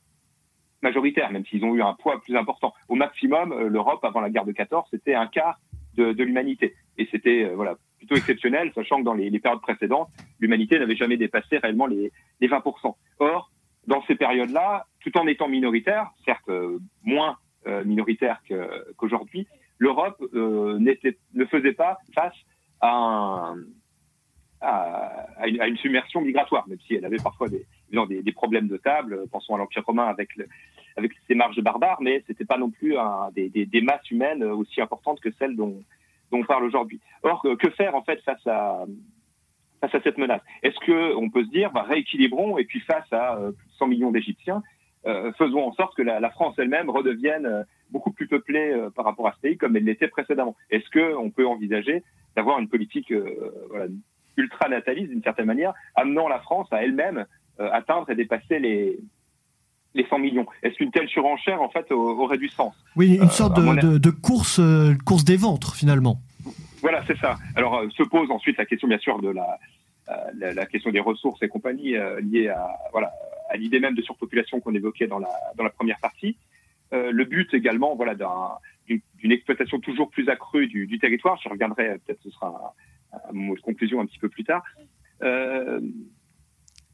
majoritaires, même s'ils ont eu un poids plus important. Au maximum, euh, l'Europe, avant la guerre de 14, c'était un quart de, l'humanité. Et c'était voilà plutôt exceptionnel, sachant que dans les, périodes précédentes, l'humanité n'avait jamais dépassé réellement les, les 20%. Or, dans ces périodes-là, tout en étant minoritaire, certes moins minoritaire qu'aujourd'hui, l'Europe ne faisait pas face à un, à, une, submersion migratoire, même si elle avait parfois des, des, des problèmes de table. Pensons à l'Empire romain avec, ses marges barbares, mais c'était pas non plus des, masses humaines aussi importantes que celles dont, on parle aujourd'hui. Or, que faire en fait face à, cette menace? Est-ce que on peut se dire, bah, rééquilibrons et puis face à euh, 100 millions d'Égyptiens, euh, faisons en sorte que la, France elle-même redevienne euh, beaucoup plus peuplée euh, par rapport à ce pays comme elle l'était précédemment? Est-ce que on peut envisager d'avoir une politique euh, ultra-nataliste d'une certaine manière, amenant la France à elle-même euh, atteindre et dépasser les, les 100 millions. Est-ce qu'une telle surenchère, en fait, aurait du sens? Oui, une sorte de, de, de, course, euh, course des ventres, finalement. Voilà, c'est ça. Alors, euh, se pose ensuite la question, bien sûr, de la, la, la question des ressources et compagnie liées à, voilà, à l'idée même de surpopulation qu'on évoquait dans la, dans la première partie. le but également, voilà, d'une exploitation toujours plus accrue du, du territoire. Je reviendrai, peut-être ce sera un mot de conclusion un petit peu plus tard. Euh,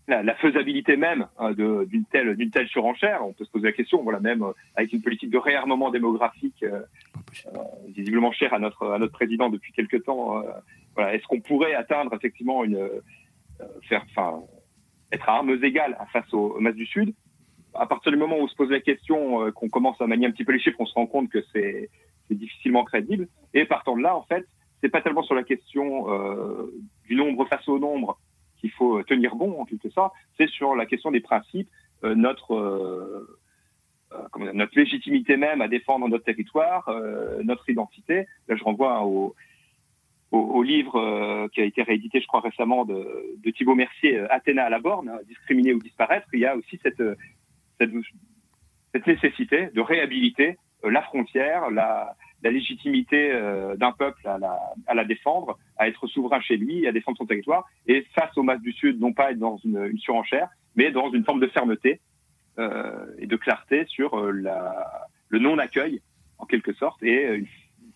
la, la, faisabilité même hein, d'une telle, telle surenchère, on peut se poser la question, voilà, même euh, avec une politique de réarmement démographique euh, euh, visiblement chère à notre, à notre président depuis quelque temps, euh, voilà, est-ce qu'on pourrait atteindre effectivement une, faire, enfin, être à armes égales face aux, aux masses du Sud? À partir du moment où on se pose la question, qu'on commence à manier un petit peu les chiffres, on se rend compte que c'est difficilement crédible. Et partant de là, en fait, c'est pas tellement sur la question euh, du nombre face au nombre qu'il faut tenir bon en quelque sorte, c'est sur la question des principes, euh, notre euh, notre légitimité même à défendre notre territoire, notre identité. Là, je renvoie au, au, livre qui a été réédité, je crois récemment, de, de Thibault Mercier, Athéna à la borne, discriminer ou disparaître. Il y a aussi cette cette, cette nécessité de réhabiliter la frontière, la la légitimité euh, d'un peuple à la, défendre, à être souverain chez lui, à défendre son territoire, et face aux masses du Sud, non pas être dans une, surenchère, mais dans une forme de fermeté euh, et de clarté sur euh, le non-accueil, en quelque sorte, et une,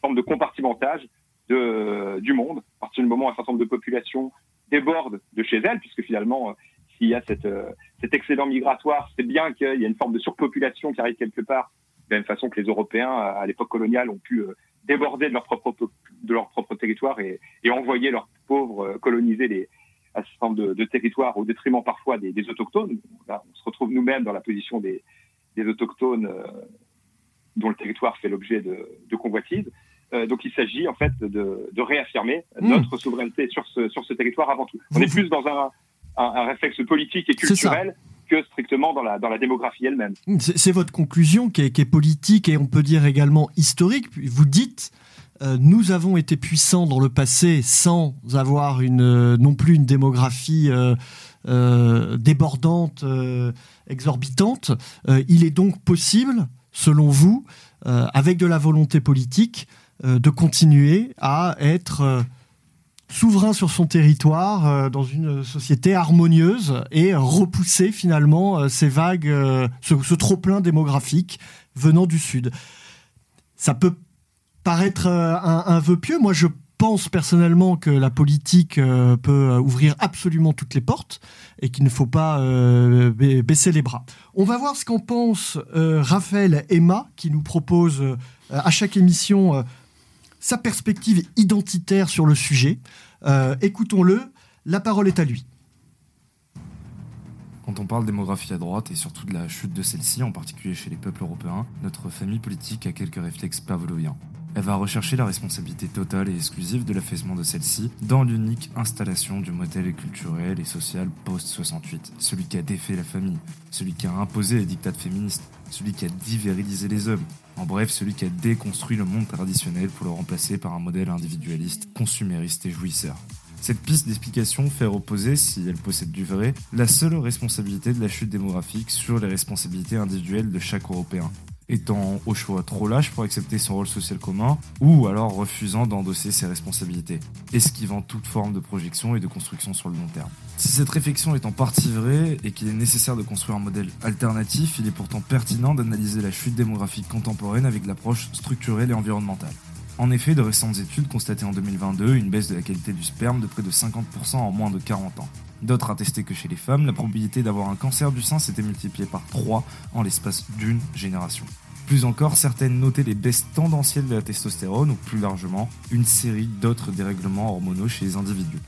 forme de compartimentage du monde. À partir du moment où un certain nombre de populations débordent de chez elles, puisque finalement, s'il y a cet excédent migratoire, c'est bien qu'il y a une forme de surpopulation qui arrive quelque part de la même façon que les Européens, à l'époque coloniale, ont pu euh, déborder de leur propre, de leur propre territoire et, et envoyer leurs pauvres euh, coloniser les, un certain nombre de, de territoires au détriment parfois des, des autochtones. Là, on se retrouve nous-mêmes dans la position des, des autochtones euh, dont le territoire fait l'objet de, de convoitises. Euh, donc il s'agit en fait de, de réaffirmer mmh. notre souveraineté sur ce, sur ce territoire avant tout. On est plus dans un, un, un réflexe politique et culturel strictement dans la, démographie elle-même. C'est votre conclusion qui est, politique et on peut dire également historique. Vous dites, euh, nous avons été puissants dans le passé sans avoir une, euh, non plus une démographie euh, débordante, exorbitante. il est donc possible, selon vous, avec de la volonté politique, de continuer à être souverain sur son territoire, euh, dans une société harmonieuse et repousser finalement euh, ces vagues, euh, ce, trop-plein démographique venant du Sud. Ça peut paraître un, un vœu pieux. Moi, je pense personnellement que la politique peut ouvrir absolument toutes les portes et qu'il ne faut pas baisser les bras. On va voir ce qu'en pense Raphaël Emma qui nous propose à chaque émission sa perspective identitaire sur le sujet. Euh, Écoutons-le, la parole est à lui. Quand on parle démographie à droite et surtout de la chute de celle-ci, en particulier chez les peuples européens, notre famille politique a quelques réflexes pavloviens. Elle va rechercher la responsabilité totale et exclusive de l'affaissement de celle-ci dans l'unique installation du modèle culturel et social post-68, celui qui a défait la famille, celui qui a imposé les dictats féministes, celui qui a divirilisé les hommes, en bref, celui qui a déconstruit le monde traditionnel pour le remplacer par un modèle individualiste, consumériste et jouisseur. Cette piste d'explication fait reposer, si elle possède du vrai, la seule responsabilité de la chute démographique sur les responsabilités individuelles de chaque Européen, étant au choix trop lâche pour accepter son rôle social commun, ou alors refusant d'endosser ses responsabilités, esquivant toute forme de projection et de construction sur le long terme. Si cette réflexion est en partie vraie et qu'il est nécessaire de construire un modèle alternatif, il est pourtant pertinent d'analyser la chute démographique contemporaine avec l'approche structurelle et environnementale. En effet, de récentes études constataient en 2022 une baisse de la qualité du sperme de près de 50% en moins de 40 ans. D'autres attestaient que chez les femmes, la probabilité d'avoir un cancer du sein s'était multipliée par 3 en l'espace d'une génération. Plus encore, certaines notaient les baisses tendancielles de la testostérone ou plus largement une série d'autres dérèglements hormonaux chez les individus.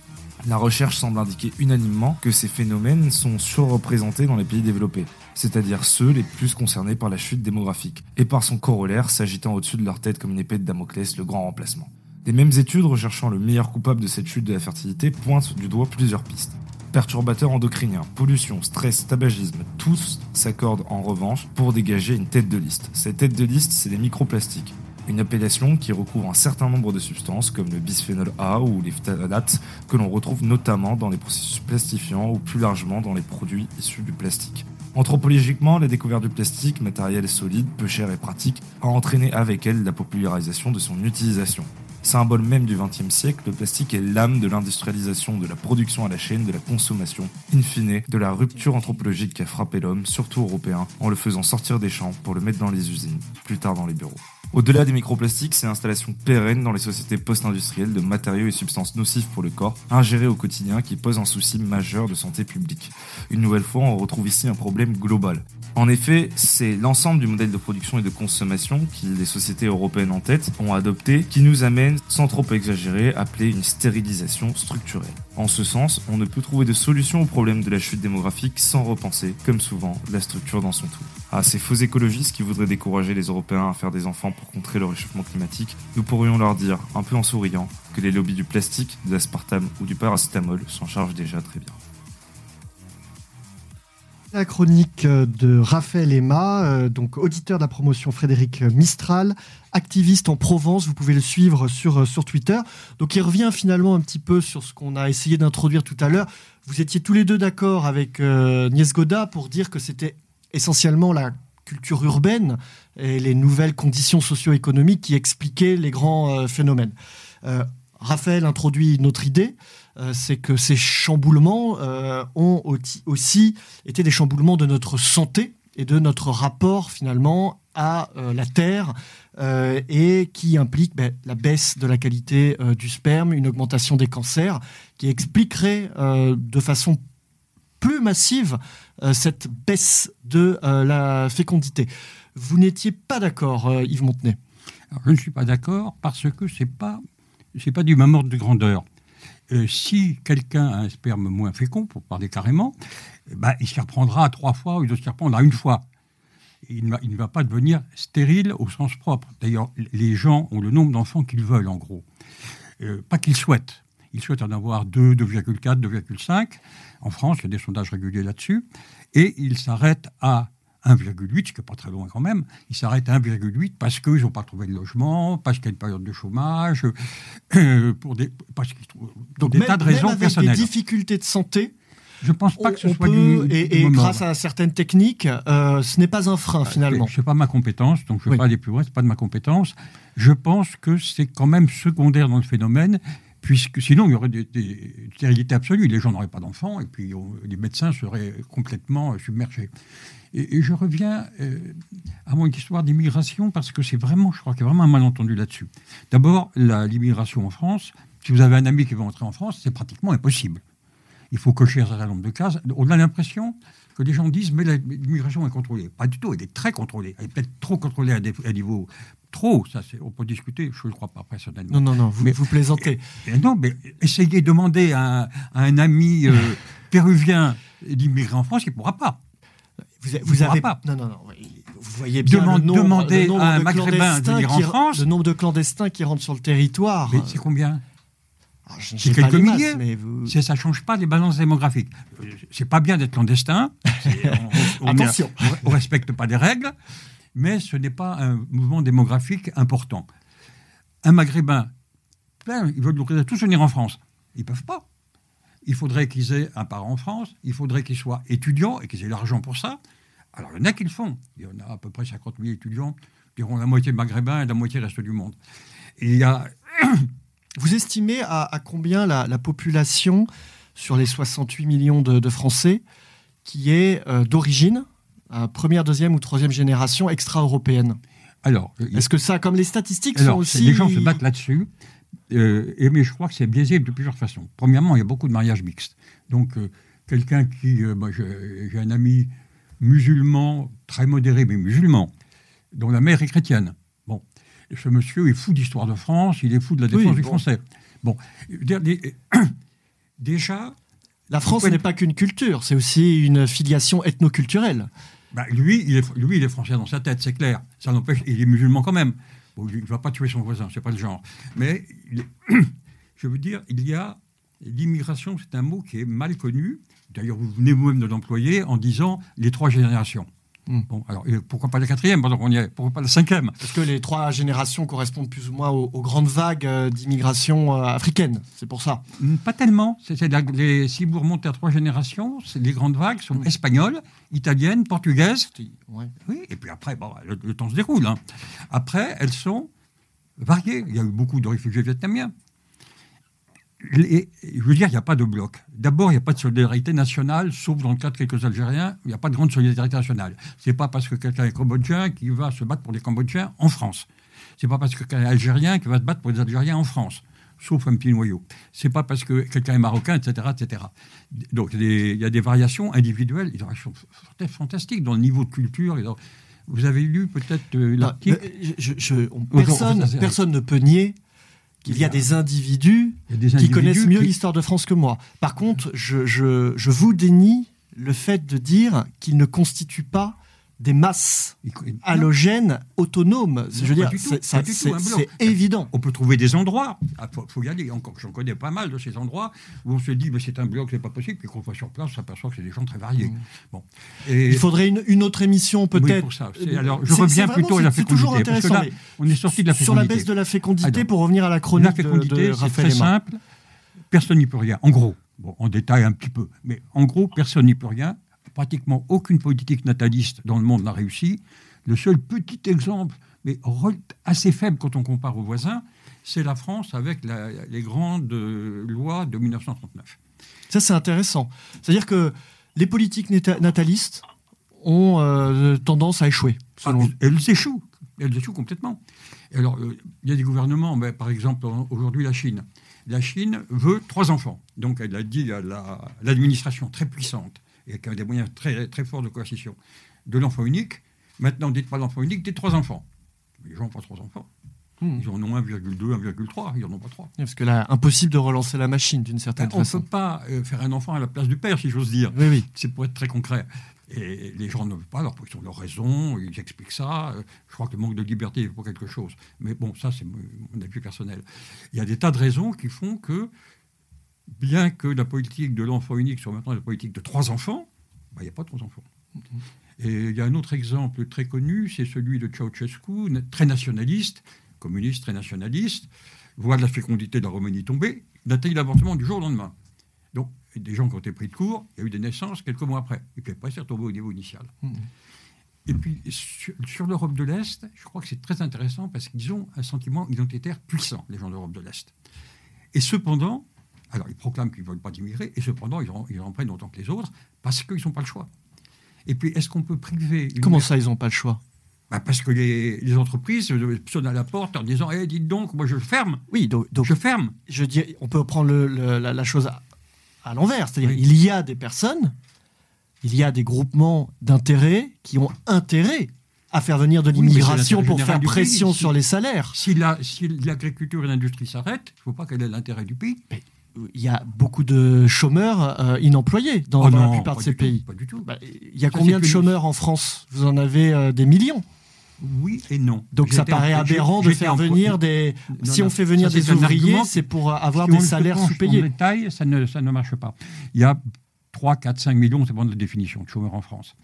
La recherche semble indiquer unanimement que ces phénomènes sont surreprésentés dans les pays développés, c'est-à-dire ceux les plus concernés par la chute démographique, et par son corollaire s'agitant au-dessus de leur tête comme une épée de Damoclès, le grand remplacement. Les mêmes études recherchant le meilleur coupable de cette chute de la fertilité pointent du doigt plusieurs pistes. Perturbateurs endocriniens, pollution, stress, tabagisme, tous s'accordent en revanche pour dégager une tête de liste. Cette tête de liste, c'est les microplastiques. Une appellation qui recouvre un certain nombre de substances comme le bisphénol A ou les phtalates que l'on retrouve notamment dans les processus plastifiants ou plus largement dans les produits issus du plastique. Anthropologiquement, la découverte du plastique, matériel solide, peu cher et pratique, a entraîné avec elle la popularisation de son utilisation. Symbole même du XXe siècle, le plastique est l'âme de l'industrialisation, de la production à la chaîne, de la consommation, in fine, de la rupture anthropologique qui a frappé l'homme, surtout européen, en le faisant sortir des champs pour le mettre dans les usines, plus tard dans les bureaux. Au-delà des microplastiques, c'est l'installation pérenne dans les sociétés post-industrielles de matériaux et substances nocifs pour le corps, ingérés au quotidien, qui pose un souci majeur de santé publique. Une nouvelle fois, on retrouve ici un problème global. En effet, c'est l'ensemble du modèle de production et de consommation qui les sociétés européennes en tête ont adopté qui nous amène, sans trop exagérer, à appeler une stérilisation structurelle. En ce sens, on ne peut trouver de solution au problème de la chute démographique sans repenser, comme souvent, la structure dans son tout. À ces faux écologistes qui voudraient décourager les Européens à faire des enfants pour contrer le réchauffement climatique, nous pourrions leur dire, un peu en souriant, que les lobbies du plastique, de l'aspartame ou du paracétamol s'en chargent déjà très bien. La chronique de Raphaël Emma, euh, donc auditeur de la promotion Frédéric Mistral, activiste en Provence. Vous pouvez le suivre sur, euh, sur Twitter. Donc il revient finalement un petit peu sur ce qu'on a essayé d'introduire tout à l'heure. Vous étiez tous les deux d'accord avec euh, Nies Goda pour dire que c'était essentiellement la culture urbaine et les nouvelles conditions socio-économiques qui expliquaient les grands phénomènes. Raphaël introduit notre idée. Euh, c'est que ces chamboulements euh, ont aussi été des chamboulements de notre santé et de notre rapport finalement à euh, la Terre et qui implique ben, la baisse de la qualité du sperme, une augmentation des cancers, qui expliquerait de façon plus massive cette baisse de la fécondité. Vous n'étiez pas d'accord, Yves Montenay? Je ne suis pas d'accord parce que ce n'est pas, pas du même ordre de grandeur. Euh, si quelqu'un a un sperme moins fécond, pour parler carrément, eh ben, il s'y reprendra trois fois ou il doit s'y reprendre à une fois. Il, ne va pas devenir stérile au sens propre. D'ailleurs, les gens ont le nombre d'enfants qu'ils veulent, en gros. Euh, pas qu'ils souhaitent. Ils souhaitent en avoir 2, 2,4, 2,5. En France, il y a des sondages réguliers là-dessus. Et ils s'arrêtent à 1,8, ce qui n'est pas très loin quand même, ils s'arrêtent à 1,8 parce qu'ils n'ont pas trouvé de logement, parce qu'il y a une période de chômage, euh, pour des, parce Donc des tas de raisons même avec des difficultés de santé, je pense pas que ce soit du, et, et grâce à certaines techniques, euh, ce n'est pas un frein ah, finalement. Ce n'est pas ma compétence, donc je ne vais pas aller plus loin, ce n'est pas de ma compétence. Je pense que c'est quand même secondaire dans le phénomène puisque sinon il y aurait des, des stérilités absolues, les gens n'auraient pas d'enfants et puis les médecins seraient complètement submergés. Et, je reviens euh, à mon histoire d'immigration parce que c'est vraiment, je crois qu'il y a vraiment un malentendu là-dessus. D'abord, l'immigration en France, si vous avez un ami qui veut entrer en France, c'est pratiquement impossible. Il faut cocher un certain nombre de cases. On a l'impression que les gens disent mais l'immigration est contrôlée. Pas du tout, elle est très contrôlée. Elle est peut-être trop contrôlée à, des, niveau trop, ça on peut discuter, je ne le crois pas personnellement. Non, non, non, vous, mais, vous plaisantez. non, mais essayez de demander à un, ami euh, péruvien d'immigrer en France, il ne pourra pas. Vous, avez pas. Non, non, non. Vous voyez bien Demande- le nombre, demander le nombre à un de Maghrébin de venir en qui- France. Le nombre de clandestins qui rentrent sur le territoire. Mais c'est combien? Je- c'est quelques milliers. mais vous- Ça change pas les balances démographiques. Euh, C'est pas bien d'être clandestin. On- Attention. on respecte pas les règles, mais ce n'est pas un mouvement démographique important. Un Maghrébin, plein, ils veulent tous venir en France. Ils peuvent pas. Il faudrait qu'ils aient un parent en France, il faudrait qu'ils soient étudiants et qu'ils aient l'argent pour ça. Alors, il y en a qui le font. Il y en a à peu près 50 000 étudiants, diront la moitié maghrébins et la moitié reste du monde. Et il y a Vous estimez à, à combien la, la population sur les 68 millions de, de Français qui est euh, d'origine, euh, première, deuxième ou troisième génération extra-européenne? Alors, Est-ce que ça, comme les statistiques Alors, sont aussi... les gens se battent là-dessus, euh, et, mais je crois que c'est biaisé de plusieurs façons. Premièrement, il y a beaucoup de mariages mixtes. Donc, euh, quelqu'un qui. euh, moi, j'ai un ami musulman, très modéré, mais musulman, dont la mère est chrétienne. Bon, ce monsieur est fou d'histoire de France, il est fou de la Oui, défense du bon. français. Bon, déjà, La France n'est pas qu'une culture, c'est aussi une filiation ethnoculturelle. Bah, lui, il est, lui, il est français dans sa tête, c'est clair. Ça n'empêche, il est musulman quand même. Il ne va pas tuer son voisin, c'est pas le genre. Mais je veux dire, il y a l'immigration, c'est un mot qui est mal connu. D'ailleurs, vous venez vous-même de l'employer en disant les trois générations. Hmm. Bon, alors pourquoi pas la quatrième? Y est Pourquoi pas la cinquième? Parce que les trois générations correspondent plus ou moins aux, aux grandes vagues euh, d'immigration euh, africaine. C'est pour ça. Hmm, Pas tellement. La- les- si vous remontez à trois générations, les grandes vagues sont Hmm. espagnoles, italiennes, portugaises. Ouais. Oui, et puis après, bon, le, le temps se déroule. hein. Après, elles sont variées. Il y a eu beaucoup de réfugiés vietnamiens. Les- je veux dire, il n'y a pas de bloc. D'abord, il n'y a pas de solidarité nationale, sauf dans le cas de quelques Algériens. Il n'y a pas de grande solidarité nationale. C'est pas parce que quelqu'un est cambodgien qui va se battre pour les Cambodgiens en France. C'est pas parce que quelqu'un est algérien qui va se battre pour les Algériens en France, sauf un petit noyau. C'est pas parce que quelqu'un est marocain, etc., etc. Donc, il y a des- variations individuelles, des variations fantastiques dans le niveau de culture. et dans- Vous avez lu peut-être euh, l'article personne, c'est- personne ne peut nier qu'il y a des individus a des qui connaissent mieux qui- l'histoire de France que moi. Par contre, je, je- je vous dénie le fait de dire qu'ils ne constituent pas des masses halogènes autonomes. je veux dire, c'est évident. On peut trouver des endroits, il faut, faut y aller, encore j'en connais pas mal de ces endroits, où on se dit, mais c'est un bloc, c'est pas possible, puis qu'on voit sur place, on s'aperçoit que c'est des gens très variés. Mmh. Bon. Et, Il faudrait une, une autre émission peut-être. Alors, je reviens plutôt à la toujours fécondité, parce que intéressant. là, on est sorti de la mais sur la fécondité. baisse de la fécondité, pour revenir à la La chronique de, fécondité, de Raphaël très simple. Personne n'y peut rien. En gros, bon, en détail un petit peu, mais en gros, personne n'y peut rien. Pratiquement aucune politique nataliste dans le monde n'a réussi. Le seul petit exemple, mais assez faible quand on compare aux voisins, c'est la France avec la- les grandes euh, lois de 1939. Ça, c'est intéressant. C'est-à-dire que les politiques nata- natalistes ont euh, tendance à échouer. selon Ah, elles échouent. Elles échouent complètement. Et alors, euh, il y a des gouvernements, mais par exemple, aujourd'hui, la Chine. La Chine veut trois enfants. Donc, elle a dit à la- l'administration très puissante et qui a des moyens très, très forts de coercition de l'enfant unique. Maintenant, dites pas l'enfant unique, dites trois enfants. Les gens n'ont pas trois enfants. Hmm. Ils en ont 1,2, 1,3, ils n'en ont pas trois. Parce que là, impossible de relancer la machine d'une certaine on ne façon. peut pas euh, faire un enfant à la place du père, si j'ose dire. Oui, oui. C'est pour être très concret. Et les gens ne veulent pas, alors ils ont leur raison, ils expliquent ça. Euh, Je crois que le manque de liberté est pour quelque chose. Mais bon, ça, c'est mon avis personnel. Il y a des tas de raisons qui font que, bien que la politique de l'enfant unique soit maintenant la politique de trois enfants, bah, il n'y a pas trois enfants. Et il y a un autre exemple très connu, c'est celui de Ceausescu, très nationaliste, communiste très nationaliste, voit la fécondité de la Roumanie tomber, il l'avortement du jour au lendemain. Donc, des gens qui ont été pris de court, il y a eu des naissances quelques mois après. Et puis après, c'est retombé au niveau initial. Mhm. Et puis, sur, sur l'Europe de l'Est, je crois que c'est très intéressant parce qu'ils ont un sentiment identitaire puissant, les gens de l'Europe de l'Est. Et cependant, alors ils proclament qu'ils ne veulent pas d'immigrer, et cependant, ils en, ils en prennent autant que les autres parce qu'ils n'ont pas le choix. Et puis, est-ce qu'on peut priver. une Comment ça, ils n'ont pas le choix? Bah, Parce que les, les entreprises euh, sonnent à la porte en disant Eh, dites donc, moi je ferme, Oui, donc, donc, je ferme. je dis, on peut prendre le- le- la, la chose à, à l'envers. C'est-à-dire, Oui. il y a des personnes, il y a des groupements d'intérêts qui ont intérêt à faire venir de mais l'immigration pour faire pression sur les salaires. Si la- si l'agriculture et l'industrie s'arrêtent, il ne faut pas qu'elle ait l'intérêt du pays. Il y a beaucoup de chômeurs euh, inemployés dans, Oh dans non, la plupart de ces tout, pays. Pas du tout. Bah, il y a Ça, combien de chômeurs en France? Vous en avez euh, des millions? Oui et non. Donc ça paraît aberrant de faire en- venir des. Non, si non, on fait venir ça, des ouvriers, c'est pour avoir Si des salaires sous-payés. En détail, ça ne, ça ne marche pas. Il y a 3, 4, 5 millions, c'est bon de la définition, de chômeurs en France.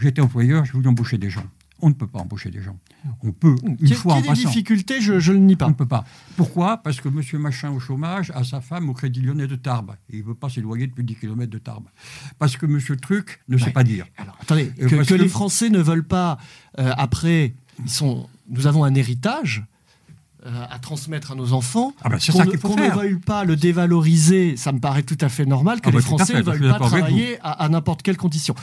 J'étais employeur, je voulais embaucher des gens. On ne peut pas embaucher des gens. On peut, une ait- fois en des passant. difficultés, je, je le nie On pas. ne peut pas. Pourquoi? Parce que monsieur Machin au chômage a sa femme au Crédit Lyonnais de Tarbes. Et il ne veut pas s'éloigner depuis 10 km de Tarbes. Parce que monsieur Truc ne Ouais. sait pas dire. Alors, attendez, Euh, que, parce que que- les Français ne veulent pas, euh, après, ils sont, nous avons un héritage euh, à transmettre à nos enfants. Ah ben, Qu'on ne- veuille pas le dévaloriser, ça me paraît tout à fait normal que Ah les à Français ne veulent pas travailler à, à n'importe quelle condition.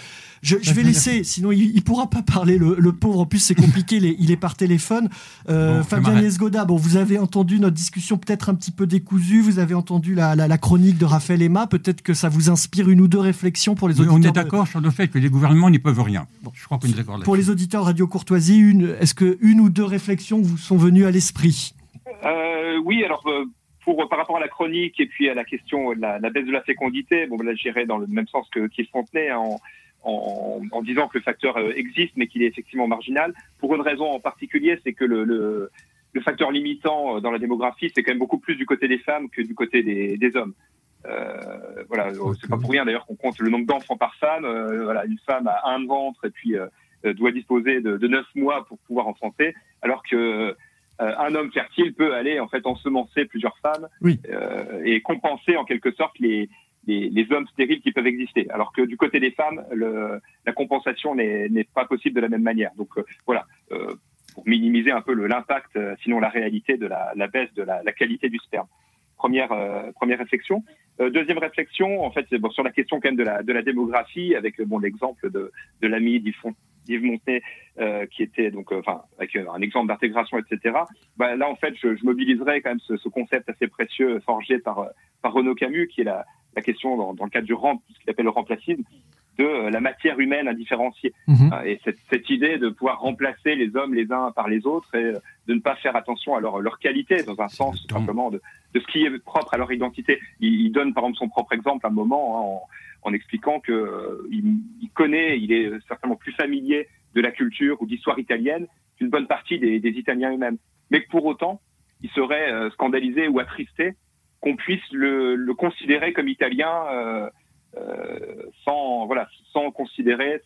Je, je vais laisser, sinon il, ne pourra pas parler, le, le pauvre. En plus, c'est compliqué, il est, il est par téléphone. Euh, Bon, Fabien. Nesgoda, bon, vous avez entendu notre discussion peut-être un petit peu décousue, vous avez entendu la, la- la chronique de Raphaël Emma, peut-être que ça vous inspire une ou deux réflexions pour les auditeurs. on est de- d'accord sur le fait que les gouvernements n'y peuvent rien. Bon. Je crois qu'on est d'accord Pour les auditeurs de Radio Courtoisie, une, est-ce que une ou deux réflexions vous sont venues à l'esprit? Euh, oui, alors euh, pour par rapport à la chronique et puis à la question de la, la baisse de la fécondité, bon là j'irai dans le même sens que Yves Fontenay hein, en, en, en disant que le facteur euh, existe mais qu'il est effectivement marginal. Pour une raison en particulier, c'est que le, le, le facteur limitant euh, dans la démographie, c'est quand même beaucoup plus du côté des femmes que du côté des, des hommes. Euh, voilà, c'est pas pour rien d'ailleurs qu'on compte le nombre d'enfants par femme. Euh, voilà, une femme a un ventre et puis euh, doit disposer de, de 9 mois pour pouvoir enfanter, alors que un homme fertile peut aller en fait ensemencer plusieurs femmes Oui. et compenser en quelque sorte les, les, hommes stériles qui peuvent exister. Alors que du côté des femmes, la compensation n'est pas possible de la même manière. Donc euh, voilà, euh, pour minimiser un peu l'impact, euh, sinon la réalité de la, baisse de la, qualité du sperme. Première première réflexion. Deuxième réflexion, en fait, bon, sur la question quand même de la démographie, avec bon l'exemple de de l'ami d'Yves Montenay, qui était donc, enfin, avec un exemple d'intégration, etc. Bah, là, en fait, je, mobiliserai quand même ce, ce concept assez précieux forgé par par Renaud Camus, qui est la la question dans, dans le cadre du rem, ce qu'il appelle le remplacisme, de euh, la matière humaine indifférenciée. Euh, Et cette, cette idée de pouvoir remplacer les hommes les uns par les autres et euh, de ne pas faire attention à leur, leur qualité, dans un sens simplement de, de ce qui est propre à leur identité. Il, il donne par exemple son propre exemple à un moment hein, en, en expliquant que euh, il, connaît, il est certainement plus familier de la culture ou d'histoire italienne qu'une bonne partie des, des Italiens eux-mêmes. Mais pour autant, il serait euh, scandalisé ou attristé qu'on puisse le, considérer comme italien euh, euh, sans voilà sans considérer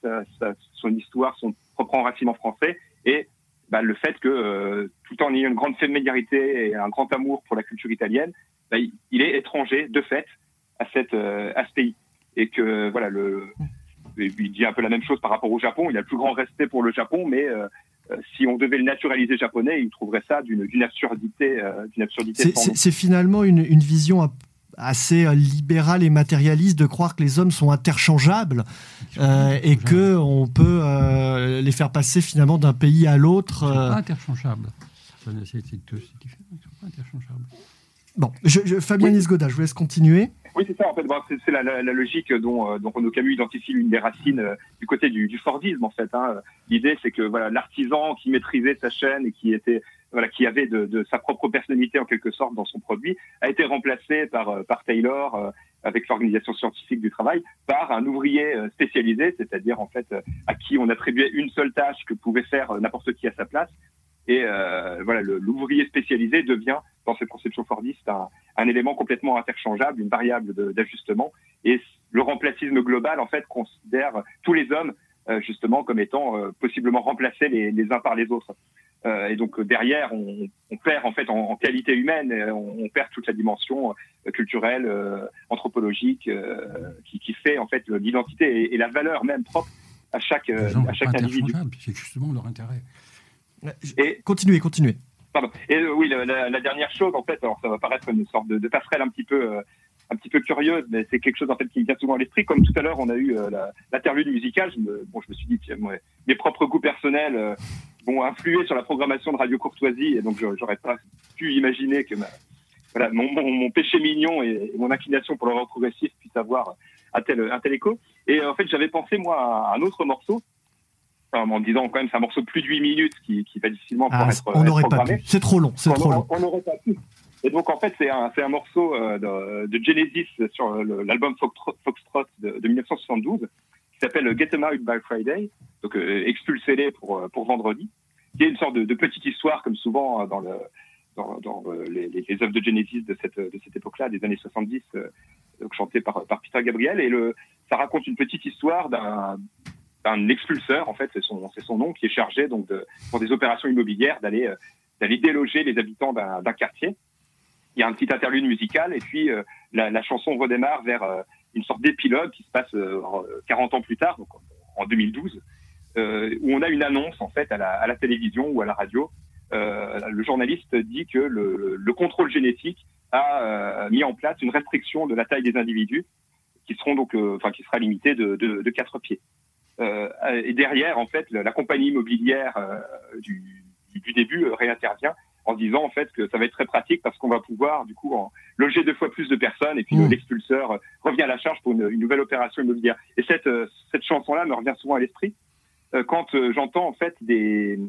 son histoire, son propre enracinement français et bah, le fait que euh, tout en ayant une grande familiarité et un grand amour pour la culture italienne, bah, il, est étranger de fait à cette à ce pays et que voilà le il dit un peu la même chose par rapport au Japon. Il a le plus grand respect pour le Japon, mais si on devait le naturaliser japonais, il trouverait ça d'une absurdité, euh, d'une absurdité C'est- finalement une, une vision assez euh, libérale et matérialiste de croire que les hommes sont interchangeables euh, et que on peut euh, les faire passer finalement d'un pays à l'autre. Ils ne sont euh. pas interchangeables. Ça, C'est c'est- c'est différent, ils ne sont pas interchangeables. Bon, je, je- Fabien Oui. Nisgoda, je vous laisse continuer. Oui, c'est ça. En fait, Bon, c'est la, logique dont, euh, dont Renaud Camus identifie l'une des racines euh, du côté du, du Fordisme, en fait. Hein. L'idée, c'est que voilà, l'artisan qui maîtrisait sa chaîne et qui était voilà, qui avait de, de sa propre personnalité en quelque sorte dans son produit, a été remplacé par euh, par Taylor euh, avec l'organisation scientifique du travail par un ouvrier spécialisé, c'est-à-dire en fait à qui on attribuait une seule tâche que pouvait faire n'importe qui à sa place. Et euh, voilà, l'ouvrier spécialisé devient, dans cette conception fordiste, un, un élément complètement interchangeable, une variable d'ajustement. Et le remplacisme global, en fait, considère tous les hommes euh, justement comme étant euh, possiblement remplacés les, les uns par les autres. Euh, et donc derrière, on, on perd en fait en, en qualité humaine, on, on perd toute la dimension culturelle, anthropologique, qui, qui fait en fait l'identité et, et la valeur même propre à chaque à chaque individu. c'est justement leur intérêt. Et Continuez, continuez. Pardon. Et euh, oui, la, la- la dernière chose, en fait, alors ça va paraître une sorte de, de passerelle un petit peu, euh, un petit peu curieuse, mais c'est quelque chose en fait qui me vient souvent à l'esprit. Comme tout à l'heure, on a eu euh, l'interlude musicale. Je me, bon, je me suis dit, tiens, mes propres goûts personnels vont influer sur la programmation de Radio Courtoisie, et donc je- j'aurais pas pu imaginer que ma, voilà, mon, mon, mon péché mignon et, et mon inclination pour le rock progressif puisse avoir un tel, un tel écho. Et en fait, j'avais pensé moi à un autre morceau. En me disant quand même c'est un morceau de plus de 8 minutes qui, qui va difficilement pouvoir Ah, être on n'aurait pas pu. C'est trop long, c'est on trop long. On n'aurait pas pu. Et donc en fait c'est un, un morceau de, de, Genesis sur l'album Foxtrot de, de 1972 qui s'appelle Get Them Out by Friday, donc expulsez-les pour, pour vendredi, qui est une sorte de, de petite histoire comme souvent dans le dans, dans les, les, œuvres de Genesis de cette, de cette époque-là, des années 70, donc chantées par, par Peter Gabriel. Et le, ça raconte une petite histoire d'un un expulseur, en fait, c'est son, nom, qui est chargé donc de, pour des opérations immobilières d'aller euh, déloger les habitants d'un, quartier. Il y a un petit interlude musical et puis euh, la, chanson redémarre vers euh, une sorte d'épilogue qui se passe 40 ans plus tard, donc en 2012, où on a une annonce en fait à la, télévision ou à la radio. le journaliste dit que le, le contrôle génétique a mis en place une restriction de la taille des individus qui seront donc, enfin, qui sera limitée de, de, de 4 pieds. Euh, et derrière, en fait, la, compagnie immobilière euh, du, du, début euh, réintervient en disant en fait que ça va être très pratique parce qu'on va pouvoir du coup en loger deux fois plus de personnes et puis mmh. l'expulseur revient à la charge pour une, une, nouvelle opération immobilière. Et cette cette chanson-là me revient souvent à l'esprit quand j'entends en fait des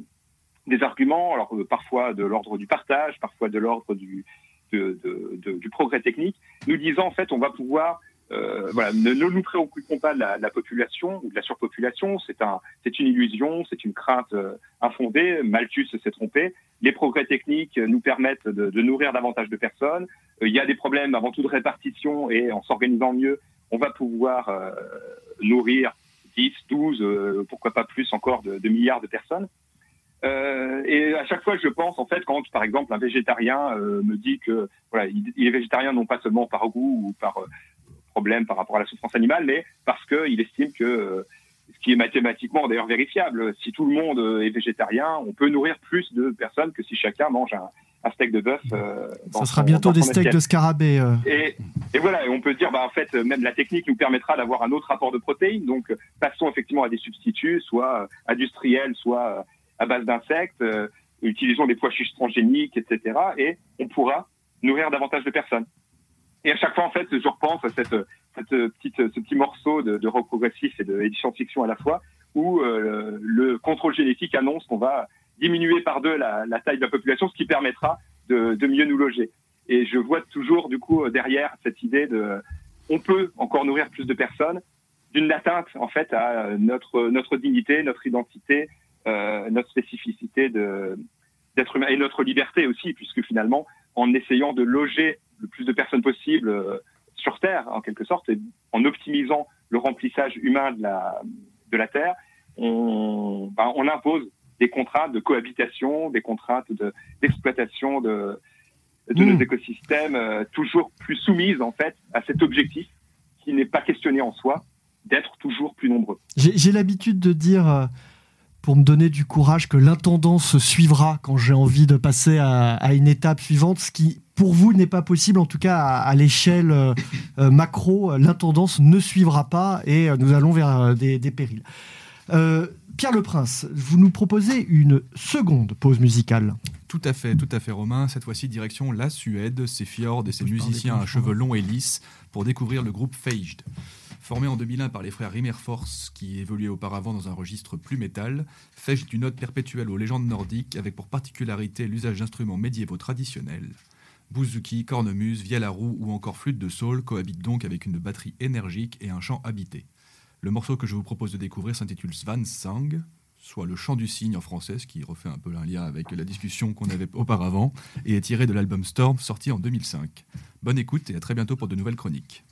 des arguments, alors parfois de l'ordre du partage, parfois de l'ordre du de, de, de, du progrès technique, nous disant en fait on va pouvoir euh, voilà, ne, nous préoccupons pas de la, la, population ou de la surpopulation. C'est un, une illusion, c'est une crainte euh, infondée. Malthus s'est trompé. Les progrès techniques nous permettent de, nourrir davantage de personnes. Euh, il y a des problèmes avant tout de répartition et en s'organisant mieux, on va pouvoir nourrir 10, 12, pourquoi pas plus encore de, milliards de personnes. Et à chaque fois, je pense, en fait, quand par exemple un végétarien me dit que voilà, il, il est végétarien non pas seulement par goût ou par problème par rapport à la souffrance animale, mais parce qu'il estime que euh, ce qui est mathématiquement d'ailleurs vérifiable, si tout le monde euh, est végétarien, on peut nourrir plus de personnes que si chacun mange un, un steak de bœuf. Euh, Ça sera bientôt des steaks de scarabée. Euh. Et, et, voilà, et on peut dire, bah, en fait, même la technique nous permettra d'avoir un autre rapport de protéines. Donc, passons effectivement à des substituts, soit industriels, soit à base d'insectes. utilisons des pois chiches transgéniques, etc. Et on pourra nourrir davantage de personnes. Et à chaque fois, en fait, je repense à cette, petite, ce petit morceau de, de rock progressif et de, science-fiction à la fois, où euh, le contrôle génétique annonce qu'on va diminuer par deux la, la, taille de la population, ce qui permettra de, de, mieux nous loger. Et je vois toujours, du coup, derrière cette idée de, on peut encore nourrir plus de personnes, d'une atteinte, en fait, à notre, notre dignité, notre identité, euh, notre spécificité de, d'être humain et notre liberté aussi, puisque finalement, en essayant de loger le plus de personnes possible euh, sur Terre, en quelque sorte, et en optimisant le remplissage humain de la, de la Terre, on, ben, on impose des contraintes de cohabitation, des contraintes d'exploitation de, de, de mmh. nos écosystèmes, euh, toujours plus soumises en fait à cet objectif qui n'est pas questionné en soi, d'être toujours plus nombreux. J'ai l'habitude de dire euh, pour me donner du courage que l'intendance suivra quand j'ai envie de passer à, à, une étape suivante, ce qui pour vous n'est pas possible, en tout cas à, à l'échelle euh, euh macro, l'intendance ne suivra pas et euh, nous allons vers euh, des, des périls. Pierre Le Prince, vous nous proposez une seconde pause musicale. Tout à fait, tout à fait, Romain. Cette fois-ci, direction la Suède, ses fjords et ses musiciens à cheveux longs et lisses pour découvrir le groupe Feigd. Formé en 2001 par les frères Rimmerfors, qui évoluaient auparavant dans un registre plus métal, Feigd est une ode perpétuelle aux légendes nordiques avec pour particularité l'usage d'instruments médiévaux traditionnels. Bouzouki, cornemuse, vielle à roue ou encore flûte de saule cohabitent donc avec une batterie énergique et un chant habité. Le morceau que je vous propose de découvrir s'intitule Svan Sang, soit le chant du cygne en français, ce qui refait un peu un lien avec la discussion qu'on avait auparavant, et est tiré de l'album Storm sorti en 2005. Bonne écoute et à très bientôt pour de nouvelles chroniques.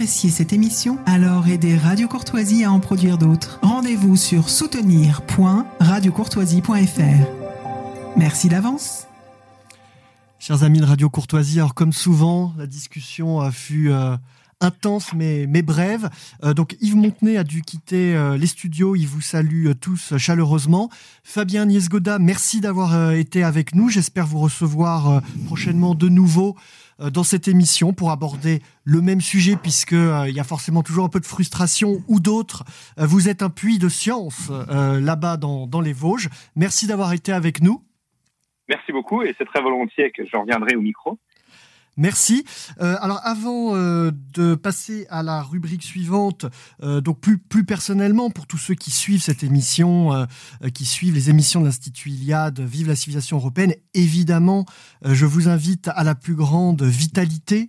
Vous appréciez cette émission Alors aidez Radio Courtoisie à en produire d'autres. Rendez-vous sur soutenir.radiocourtoisie.fr. Merci d'avance. Chers amis de Radio Courtoisie, alors comme souvent, la discussion fut euh, intense mais, mais brève. Euh, donc Yves Montenay a dû quitter euh, les studios. Il vous salue tous chaleureusement. Fabien Niesgoda, merci d'avoir été avec nous. J'espère vous recevoir prochainement de nouveau dans cette émission pour aborder le même sujet puisque il y a forcément toujours un peu de frustration ou d'autres. vous êtes un puits de science là-bas dans, dans les Vosges. Merci d'avoir été avec nous. Merci beaucoup et c'est très volontiers que je reviendrai au micro. Merci. Euh, alors avant euh, de passer à la rubrique suivante, euh, donc plus personnellement pour tous ceux qui suivent cette émission, qui suivent les émissions de l'Institut Iliade, Vive la civilisation européenne, évidemment, je vous invite à la plus grande vitalité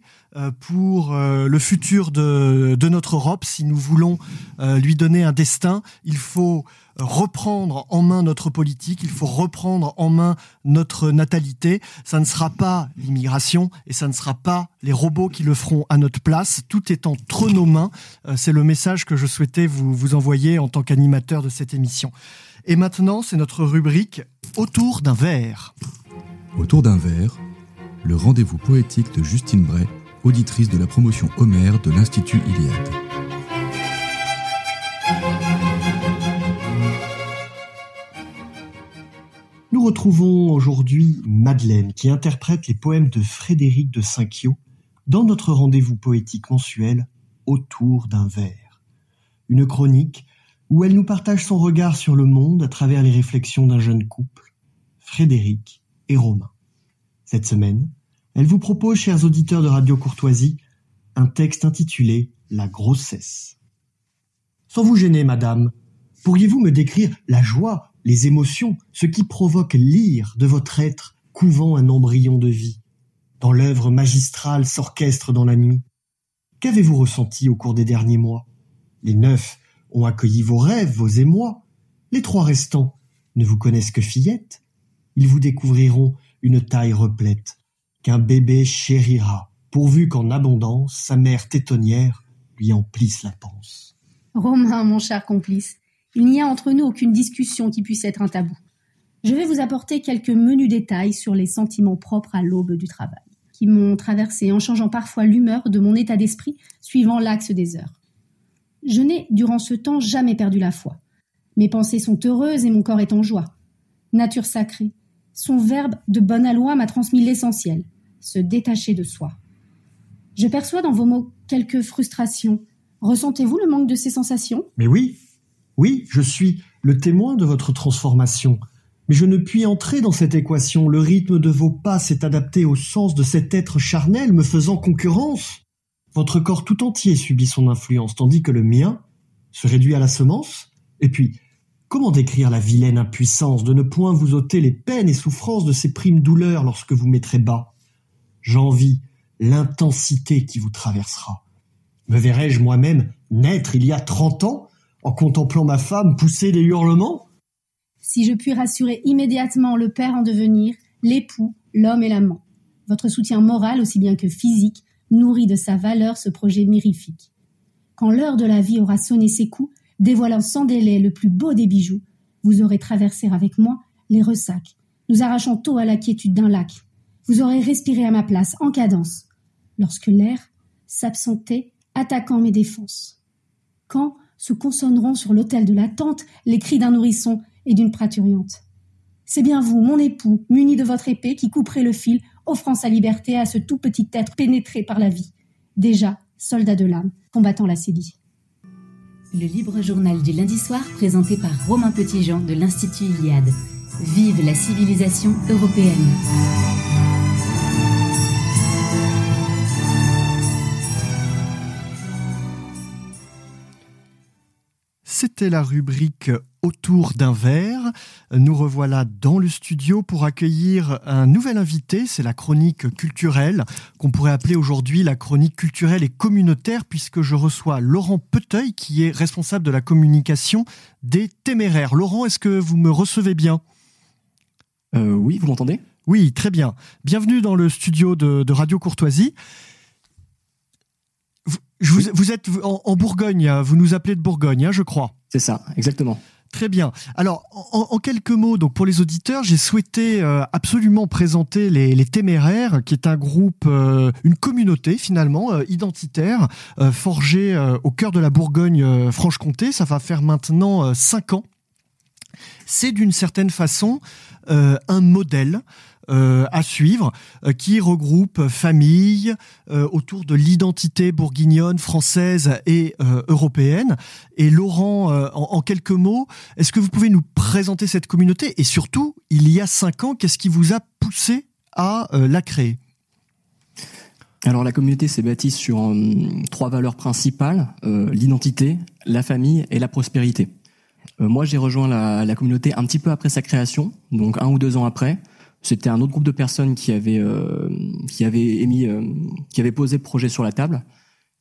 pour le futur de, notre Europe. Si nous voulons lui donner un destin, il faut reprendre en main notre politique, il faut reprendre en main notre natalité. Ça ne sera pas l'immigration et ça ne sera pas les robots qui le feront à notre place. Tout est entre nos mains. Euh, c'est le message que je souhaitais vous, vous envoyer en tant qu'animateur de cette émission. Et maintenant, c'est notre rubrique Autour d'un verre. Autour d'un verre, le rendez-vous poétique de Justine Bray, auditrice de la promotion Homère de l'Institut Iliade. Nous retrouvons aujourd'hui Madeleine qui interprète les poèmes de Frédéric de Cinquiot dans notre rendez-vous poétique mensuel Autour d'un verre. Une chronique où elle nous partage son regard sur le monde à travers les réflexions d'un jeune couple, Frédéric et Romain. Cette semaine, elle vous propose, chers auditeurs de Radio Courtoisie, un texte intitulé La grossesse. Sans vous gêner, madame, pourriez-vous me décrire la joie les émotions, ce qui provoque l'ire de votre être couvant un embryon de vie, dans l'œuvre magistrale s'orchestre dans la nuit. Qu'avez-vous ressenti au cours des derniers mois? Les neuf ont accueilli vos rêves, vos émois. Les trois restants ne vous connaissent que fillettes. Ils vous découvriront une taille replète, qu'un bébé chérira, pourvu qu'en abondance sa mère tétonnière lui emplisse la panse. Romain, mon cher complice, il n'y a entre nous aucune discussion qui puisse être un tabou. Je vais vous apporter quelques menus détails sur les sentiments propres à l'aube du travail, qui m'ont traversé en changeant parfois l'humeur de mon état d'esprit suivant l'axe des heures. Je n'ai, durant ce temps, jamais perdu la foi. Mes pensées sont heureuses et mon corps est en joie. Nature sacrée, son verbe de bonne aloi m'a transmis l'essentiel, se détacher de soi. Je perçois dans vos mots quelques frustrations. Ressentez-vous le manque de ces sensations? Mais oui, oui, je suis le témoin de votre transformation, mais je ne puis entrer dans cette équation. Le rythme de vos pas s'est adapté au sens de cet être charnel me faisant concurrence. Votre corps tout entier subit son influence, tandis que le mien se réduit à la semence. Et puis, comment décrire la vilaine impuissance de ne point vous ôter les peines et souffrances de ces primes douleurs lorsque vous mettrez bas? J'envie l'intensité qui vous traversera. Me verrai-je moi-même naître il y a trente ans? En contemplant ma femme pousser des hurlements? Si je puis rassurer immédiatement le père en devenir, l'époux, l'homme et l'amant. Votre soutien moral aussi bien que physique nourrit de sa valeur ce projet mirifique. Quand l'heure de la vie aura sonné ses coups, dévoilant sans délai le plus beau des bijoux, vous aurez traversé avec moi les ressacs, nous arrachant tôt à la quiétude d'un lac. Vous aurez respiré à ma place, en cadence, lorsque l'air s'absentait, attaquant mes défenses. Quand, se consonneront sur l'autel de l'attente les cris d'un nourrisson et d'une praturiante. C'est bien vous, mon époux, muni de votre épée, qui couperez le fil, offrant sa liberté à ce tout petit être pénétré par la vie, déjà soldat de l'âme, combattant la cédie. Le libre journal du lundi soir présenté par Romain Petitjean de l'Institut Iliade. Vive la civilisation européenne. C'était la rubrique Autour d'un verre. Nous revoilà dans le studio pour accueillir un nouvel invité. C'est la chronique culturelle, qu'on pourrait appeler aujourd'hui la chronique culturelle et communautaire, puisque je reçois Laurent Peteuil, qui est responsable de la communication des Téméraires. Laurent, est-ce que vous me recevez bien? Euh, Oui, vous m'entendez? Oui, très bien. Bienvenue dans le studio de, de Radio Courtoisie. Vous, êtes en, Bourgogne, hein, vous nous appelez de Bourgogne, hein, je crois. C'est ça, exactement. Très bien. Alors, en, quelques mots, donc pour les auditeurs, j'ai souhaité euh, absolument présenter les, Téméraires, qui est un groupe, euh, une communauté finalement euh, identitaire, forgée au cœur de la Bourgogne-Franche-Comté. Ça va faire maintenant cinq ans. C'est d'une certaine façon un modèle euh, à suivre, euh, qui regroupe familles euh, autour de l'identité bourguignonne, française et européenne. Et Laurent, en, quelques mots, est-ce que vous pouvez nous présenter cette communauté? Et surtout, il y a cinq ans, qu'est-ce qui vous a poussé à la créer? Alors la communauté s'est bâtie sur trois valeurs principales l'identité, la famille et la prospérité. moi, j'ai rejoint la, la, communauté un petit peu après sa création, donc un ou deux ans après. C'était un autre groupe de personnes qui avait euh, qui avait émis, euh, qui avait posé le projet sur la table.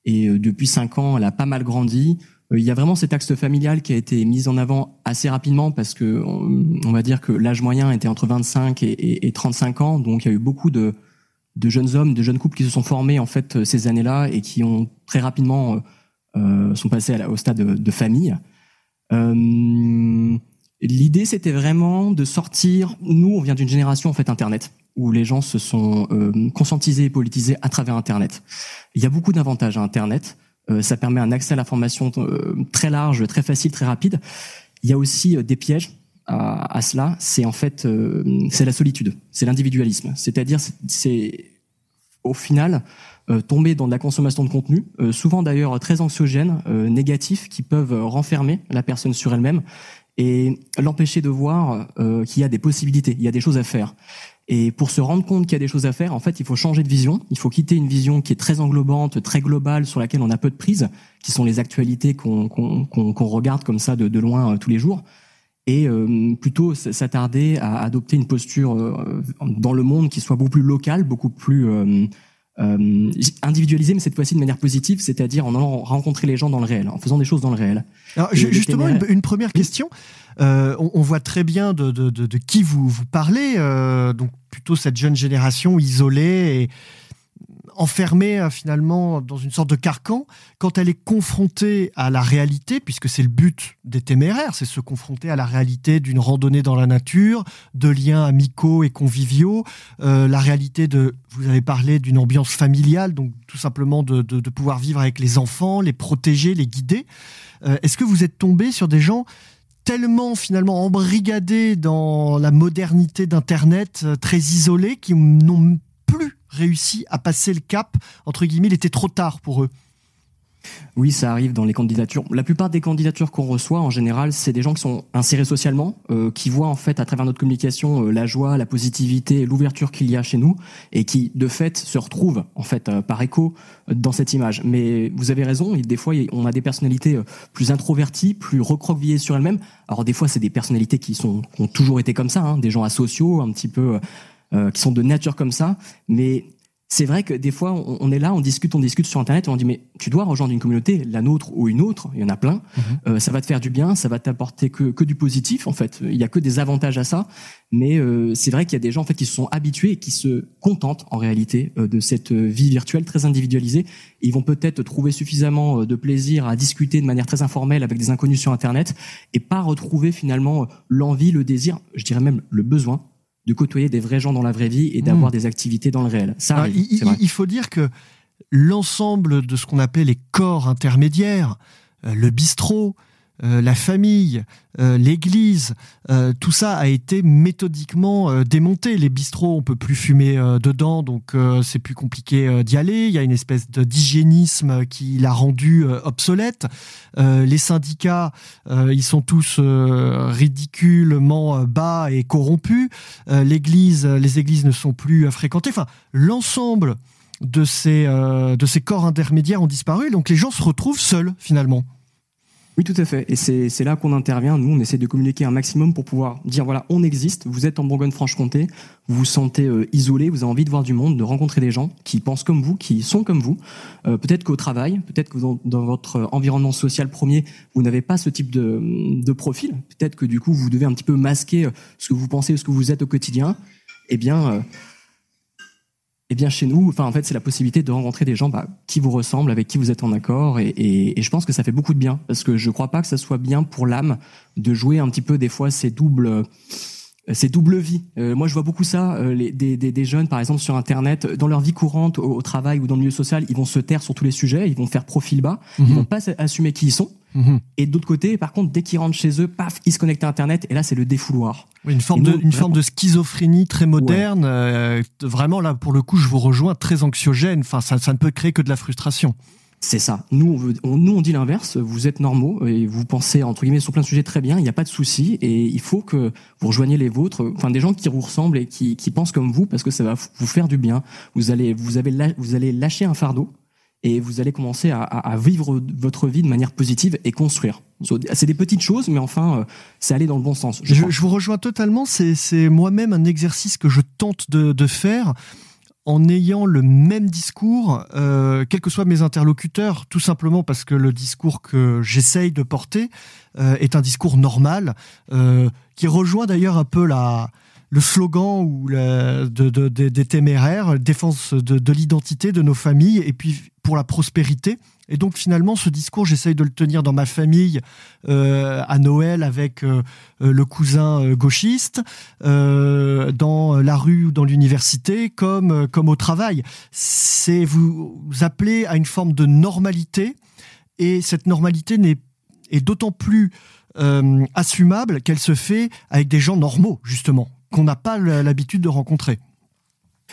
Et euh, depuis cinq ans, elle a pas mal grandi. Il y a vraiment cet axe familial qui a été mis en avant assez rapidement parce que on, va dire que l'âge moyen était entre 25 et, et, 35 ans, donc il y a eu beaucoup de, de jeunes hommes, de jeunes couples qui se sont formés en fait ces années-là et qui ont très rapidement euh, sont passés au stade de, de famille. Euh, L'idée, c'était vraiment de sortir. Nous, on vient d'une génération en fait Internet où les gens se sont euh, conscientisés et politisés à travers Internet. Il y a beaucoup d'avantages à Internet. Euh, ça permet un accès à l'information euh, très large, très facile, très rapide. Il y a aussi des pièges à, à cela. C'est en fait, c'est la solitude, c'est l'individualisme. C'est-à-dire, c'est au final tomber dans de la consommation de contenu, souvent d'ailleurs très anxiogène, négatif, qui peuvent renfermer la personne sur elle-même et l'empêcher de voir euh, qu'il y a des possibilités, il y a des choses à faire. Et pour se rendre compte qu'il y a des choses à faire, en fait, il faut changer de vision. Il faut quitter une vision qui est très englobante, très globale, sur laquelle on a peu de prise, qui sont les actualités qu'on regarde comme ça de, de loin euh, tous les jours, et euh, plutôt s'attarder à adopter une posture dans le monde qui soit beaucoup plus locale, beaucoup plus euh, individualisé, mais cette fois-ci de manière positive, c'est-à-dire en allant rencontrer les gens dans le réel, en faisant des choses dans le réel. Alors, justement, une, première question. Euh, on, voit très bien de, de, de, de qui vous, vous parlez, euh, donc plutôt cette jeune génération isolée et enfermée euh, finalement dans une sorte de carcan, quand elle est confrontée à la réalité, puisque c'est le but des téméraires, c'est se confronter à la réalité d'une randonnée dans la nature, de liens amicaux et conviviaux, euh, la réalité de, vous avez parlé d'une ambiance familiale, donc tout simplement de, pouvoir vivre avec les enfants, les protéger, les guider. Euh, est-ce que vous êtes tombé sur des gens tellement finalement embrigadés dans la modernité d'Internet, très isolés, qui n'ont réussi à passer le cap, entre guillemets, il était trop tard pour eux. Oui, ça arrive dans les candidatures. La plupart des candidatures qu'on reçoit, en général, c'est des gens qui sont insérés socialement, euh, qui voient en fait à travers notre communication euh, la joie, la positivité, l'ouverture qu'il y a chez nous, et qui de fait se retrouvent en fait euh, par écho dans cette image. Mais vous avez raison, des fois on a des personnalités plus introverties, plus recroquevillées sur elles-mêmes. Alors des fois c'est des personnalités qui sont ont toujours été comme ça, hein, des gens asociaux, un petit peu euh, qui sont de nature comme ça. Mais c'est vrai que des fois, on, est là, on discute, on discute sur Internet, et on dit mais tu dois rejoindre une communauté, la nôtre ou une autre, il y en a plein. Mhm. Euh, ça va te faire du bien, ça va t'apporter que, que du positif en fait. Il y a que des avantages à ça. Mais euh, c'est vrai qu'il y a des gens en fait qui se sont habitués et qui se contentent en réalité de cette vie virtuelle très individualisée. Ils vont peut-être trouver suffisamment de plaisir à discuter de manière très informelle avec des inconnus sur Internet et pas retrouver finalement l'envie, le désir, je dirais même le besoin de côtoyer des vrais gens dans la vraie vie et d'avoir hmm. des activités dans le réel. Ça il, faut dire que l'ensemble de ce qu'on appelle les corps intermédiaires, euh, le bistrot, euh, la famille, euh, l'Église, euh, tout ça a été méthodiquement démonté. Les bistrots, on peut plus fumer dedans, donc c'est plus compliqué d'y aller. Il y a une espèce d'hygiénisme qui l'a rendu obsolète. les syndicats, ils sont tous ridiculement bas et corrompus. L'Église, les églises ne sont plus fréquentées. Enfin, l'ensemble de ces de ces corps intermédiaires ont disparu. Donc les gens se retrouvent seuls finalement. Oui, tout à fait. Et c'est là qu'on intervient. Nous, on essaie de communiquer un maximum pour pouvoir dire, voilà, on existe, vous êtes en Bourgogne-Franche-Comté, vous vous sentez euh, isolé, vous avez envie de voir du monde, de rencontrer des gens qui pensent comme vous, qui sont comme vous. Euh, peut-être qu'au travail, peut-être que dans, votre environnement social premier, vous n'avez pas ce type de, de profil. Peut-être que du coup, vous devez un petit peu masquer euh, ce que vous pensez, ce que vous êtes au quotidien. Eh bien, eh bien chez nous, enfin en fait c'est la possibilité de rencontrer des gens bah, qui vous ressemblent, avec qui vous êtes en accord, et, et, et, je pense que ça fait beaucoup de bien parce que je crois pas que ça soit bien pour l'âme de jouer un petit peu des fois ces doubles ces doubles vies. Euh, moi, je vois beaucoup ça. Euh, les, des, des, des, jeunes, par exemple, sur Internet, dans leur vie courante, au, au, travail ou dans le milieu social, ils vont se taire sur tous les sujets, ils vont faire profil bas, ils vont pas assumer qui ils sont. -hmm. Et d'autre côté, par contre, dès qu'ils rentrent chez eux, paf, ils se connectent à Internet, et là, c'est le défouloir. Oui, une forme, nous, de, une vraiment... forme de schizophrénie très moderne. Ouais. Euh, vraiment, là, pour le coup, je vous rejoins, très anxiogène. Enfin, ça, ça ne peut créer que de la frustration. C'est ça. Nous, on, veut, on, nous, on dit l'inverse. Vous êtes normaux et vous pensez, entre guillemets, sur plein de sujets très bien. Il n'y a pas de souci. Et il faut que vous rejoigniez les vôtres, enfin, des gens qui vous ressemblent et qui, qui pensent comme vous parce que ça va vous faire du bien. Vous allez, vous avez, vous allez lâcher un fardeau et vous allez commencer à, à, vivre votre vie de manière positive et construire. C'est des petites choses, mais enfin, c'est aller dans le bon sens. Je, je, je vous rejoins totalement. C'est moi-même un exercice que je tente de, de faire en ayant le même discours, euh, quels que soient mes interlocuteurs, tout simplement parce que le discours que j'essaye de porter euh, est un discours normal, euh, qui rejoint d'ailleurs un peu la, le slogan ou de, de, de, des téméraires, défense de, l'identité de nos familles et puis pour la prospérité. Et donc finalement, ce discours, j'essaye de le tenir dans ma famille euh, à Noël avec euh, le cousin euh, gauchiste, euh, dans la rue ou dans l'université, comme comme au travail. C'est vous, vous appelez à une forme de normalité, et cette normalité n'est est d'autant plus euh, assumable qu'elle se fait avec des gens normaux, justement, qu'on n'a pas l'habitude de rencontrer.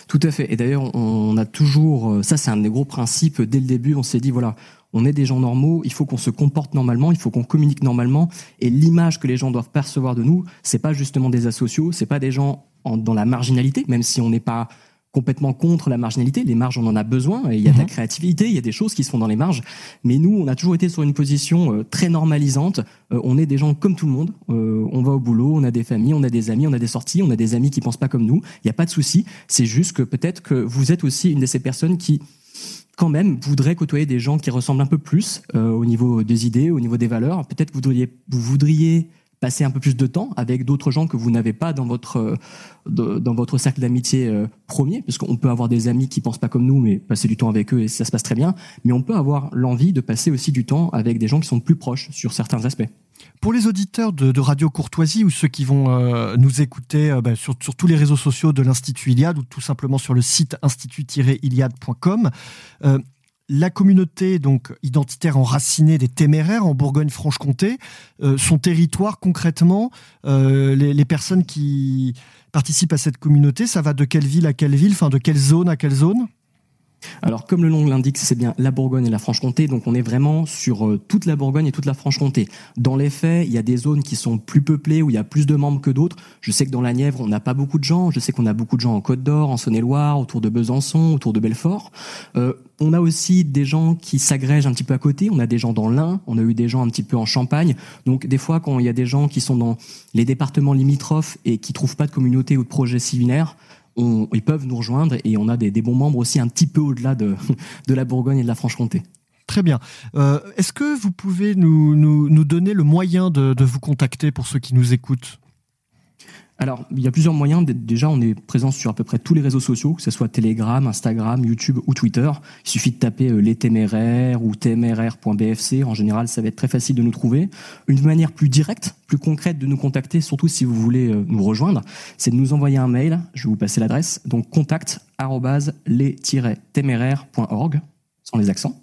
Tout à fait. Et d'ailleurs, on a toujours, ça c'est un des gros principes dès le début, on s'est dit, voilà, on est des gens normaux, il faut qu'on se comporte normalement, il faut qu'on communique normalement, et l'image que les gens doivent percevoir de nous, c'est pas justement des asociaux, c'est pas des gens en, dans la marginalité, même si on n'est pas complètement contre la marginalité. Les marges, on en a besoin. Et il y a de la créativité, il y a des choses qui se font dans les marges. Mais nous, on a toujours été sur une position euh, très normalisante. Euh, on est des gens comme tout le monde. Euh, on va au boulot, on a des familles, on a des amis, on a des sorties, on a des amis qui pensent pas comme nous. Il n'y a pas de souci. C'est juste que peut-être que vous êtes aussi une de ces personnes qui quand même voudrait côtoyer des gens qui ressemblent un peu plus euh, au niveau des idées, au niveau des valeurs. Peut-être que vous voudriez, vous voudriez passer un peu plus de temps avec d'autres gens que vous n'avez pas dans votre euh, dans votre cercle d'amitié euh, premier, parce qu'on peut avoir des amis qui pensent pas comme nous, mais passer du temps avec eux et ça se passe très bien. Mais on peut avoir l'envie de passer aussi du temps avec des gens qui sont plus proches sur certains aspects. Pour les auditeurs de, Radio Courtoisie ou ceux qui vont euh, nous écouter bah, sur, sur, tous les réseaux sociaux de l'Institut Iliade ou tout simplement sur le site institut-iliade.com, la communauté donc identitaire enracinée des téméraires en Bourgogne-Franche-Comté, euh, son territoire concrètement, euh, les, les, personnes qui participent à cette communauté, ça va de quelle ville à quelle ville, enfin de quelle zone à quelle zone? Alors, comme le nom l'indique, c'est bien la Bourgogne et la Franche-Comté, donc on est vraiment sur euh, toute la Bourgogne et toute la Franche-Comté. Dans les faits, il y a des zones qui sont plus peuplées, où il y a plus de membres que d'autres. Je sais que dans la Nièvre, on n'a pas beaucoup de gens. Je sais qu'on a beaucoup de gens en Côte d'Or, en Saône-et-Loire, autour de Besançon, autour de Belfort. Euh, on a aussi des gens qui s'agrègent un petit peu à côté. On a des gens dans l'Ain, on a eu des gens un petit peu en Champagne. Donc, des fois, quand il y a des gens qui sont dans les départements limitrophes et qui trouvent pas de communauté ou de projet similaire, ils peuvent nous rejoindre et on a des, des, bons membres aussi un petit peu au-delà de, de la Bourgogne et de la Franche-Comté. Très bien. Euh, Est-ce que vous pouvez nous, nous, nous, donner le moyen de, de vous contacter pour ceux qui nous écoutent? Alors, il y a plusieurs moyens. Déjà, on est présent sur à peu près tous les réseaux sociaux, que ce soit Telegram, Instagram, YouTube ou Twitter. Il suffit de taper euh, les téméraires ou téméraire.bfc. En général, ça va être très facile de nous trouver. Une manière plus directe, plus concrète de nous contacter, surtout si vous voulez euh, nous rejoindre, c'est de nous envoyer un mail. Je vais vous passer l'adresse. Donc, contact les-téméraire.org, sans les accents.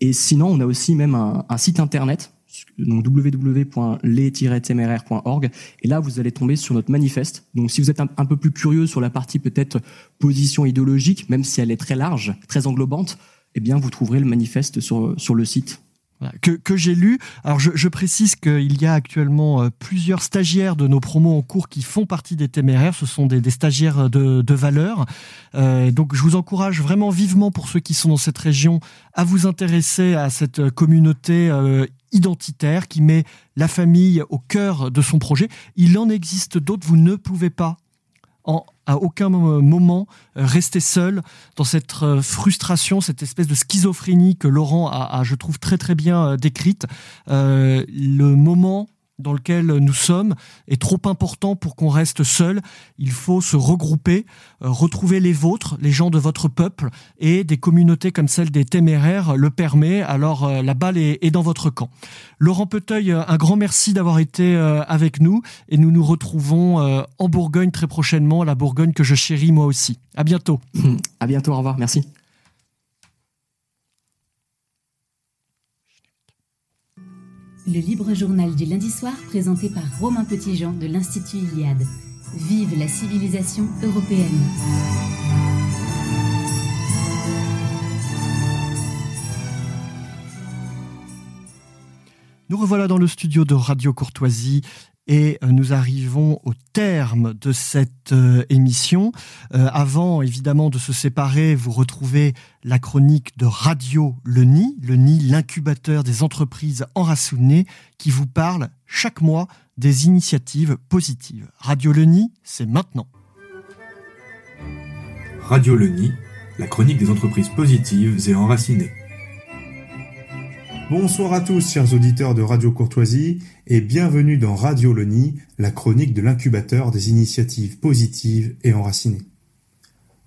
Et sinon, on a aussi même un site internet donc www.les-téméraire.org et là vous allez tomber sur notre manifeste. Donc si vous êtes un, peu plus curieux sur la partie peut-être position idéologique, même si elle est très large, très englobante, eh bien vous trouverez le manifeste sur, sur le site que, que j'ai lu. Alors je, je précise qu'il y a actuellement euh, plusieurs stagiaires de nos promos en cours qui font partie des téméraires. Ce sont des, des stagiaires de, de valeur. Euh, donc je vous encourage vraiment vivement pour ceux qui sont dans cette région à vous intéresser à cette communauté euh, identitaire qui met la famille au cœur de son projet. Il en existe d'autres. Vous ne pouvez pas à aucun moment euh, rester seul dans cette euh, frustration, cette espèce de schizophrénie que Laurent a, je trouve, très très bien euh, décrite. Le moment dans lequel nous sommes est trop important pour qu'on reste seul. Il faut se regrouper, euh, retrouver les vôtres, les gens de votre peuple, et des communautés comme celle des téméraires le permet. Alors euh, la balle est, dans votre camp. Laurent Peteuil, euh, un grand merci d'avoir été avec nous, et nous nous retrouvons en Bourgogne très prochainement, la Bourgogne que je chéris moi aussi. À bientôt. À bientôt, au revoir, merci. Le libre journal du lundi soir présenté par Romain Petitjean de l'Institut Iliade. Vive la civilisation européenne. Nous revoilà dans le studio de Radio Courtoisie et euh, nous arrivons au terme de cette euh, émission. Euh, avant, évidemment, de se séparer, vous retrouvez la chronique de Radio Le Nid, Le Nid, l'incubateur des entreprises enracinées, qui vous parle chaque mois des initiatives positives. Radio Le Nid, c'est maintenant. Radio Le Nid, la chronique des entreprises positives et enracinées. Bonsoir à tous, chers auditeurs de Radio Courtoisie, et bienvenue dans Radio Leni, la chronique de l'incubateur des initiatives positives et enracinées.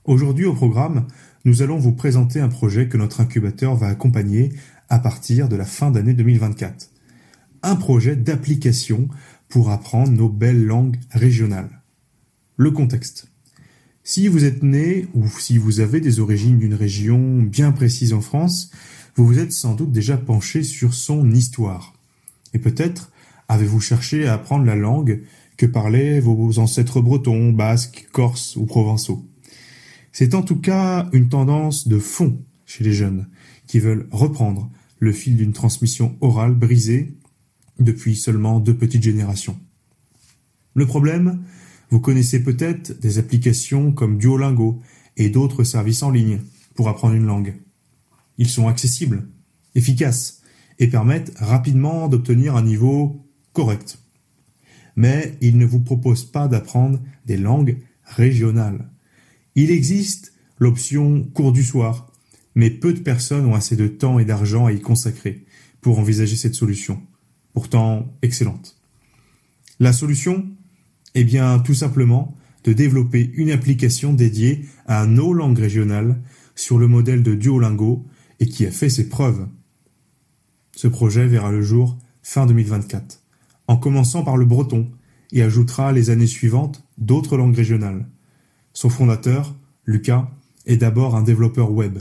Aujourd'hui au programme, nous allons vous présenter un projet que notre incubateur va accompagner à partir de la fin d'année 2024. Un projet d'application pour apprendre nos belles langues régionales. Le contexte. Si vous êtes né ou si vous avez des origines d'une région bien précise en France, vous vous êtes sans doute déjà penché sur son histoire. Et peut-être avez-vous cherché à apprendre la langue que parlaient vos ancêtres bretons, basques, corses ou provençaux? C'est en tout cas une tendance de fond chez les jeunes qui veulent reprendre le fil d'une transmission orale brisée depuis seulement deux petites générations. Le problème, vous connaissez peut-être des applications comme Duolingo et d'autres services en ligne pour apprendre une langue. Ils sont accessibles, efficaces et permettent rapidement d'obtenir un niveau correct. Mais ils ne vous proposent pas d'apprendre des langues régionales. Il existe l'option cours du soir, mais peu de personnes ont assez de temps et d'argent à y consacrer pour envisager cette solution, pourtant excellente. La solution Eh bien, tout simplement, de développer une application dédiée à nos langues régionales sur le modèle de Duolingo et qui a fait ses preuves. Ce projet verra le jour fin 2024, en commençant par le breton, et ajoutera les années suivantes d'autres langues régionales. Son fondateur, Lucas, est d'abord un développeur web,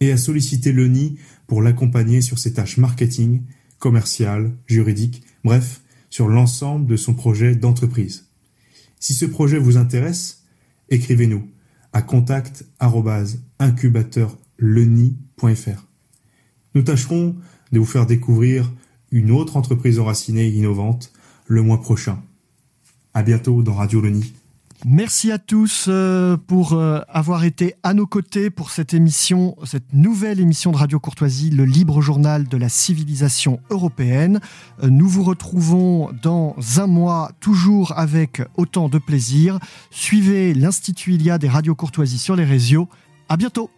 et a sollicité l'ENI pour l'accompagner sur ses tâches marketing, commerciales, juridiques, bref, sur l'ensemble de son projet d'entreprise. Si ce projet vous intéresse, écrivez-nous à contact nous tâcherons de vous faire découvrir une autre entreprise enracinée et innovante le mois prochain. À bientôt dans Radio Leni. Merci à tous euh, pour euh, avoir été à nos côtés pour cette émission, cette nouvelle émission de Radio Courtoisie, le libre journal de la civilisation européenne. Euh, nous vous retrouvons dans un mois, toujours avec autant de plaisir. Suivez l'Institut Iliade et Radio Courtoisie sur les réseaux. À bientôt!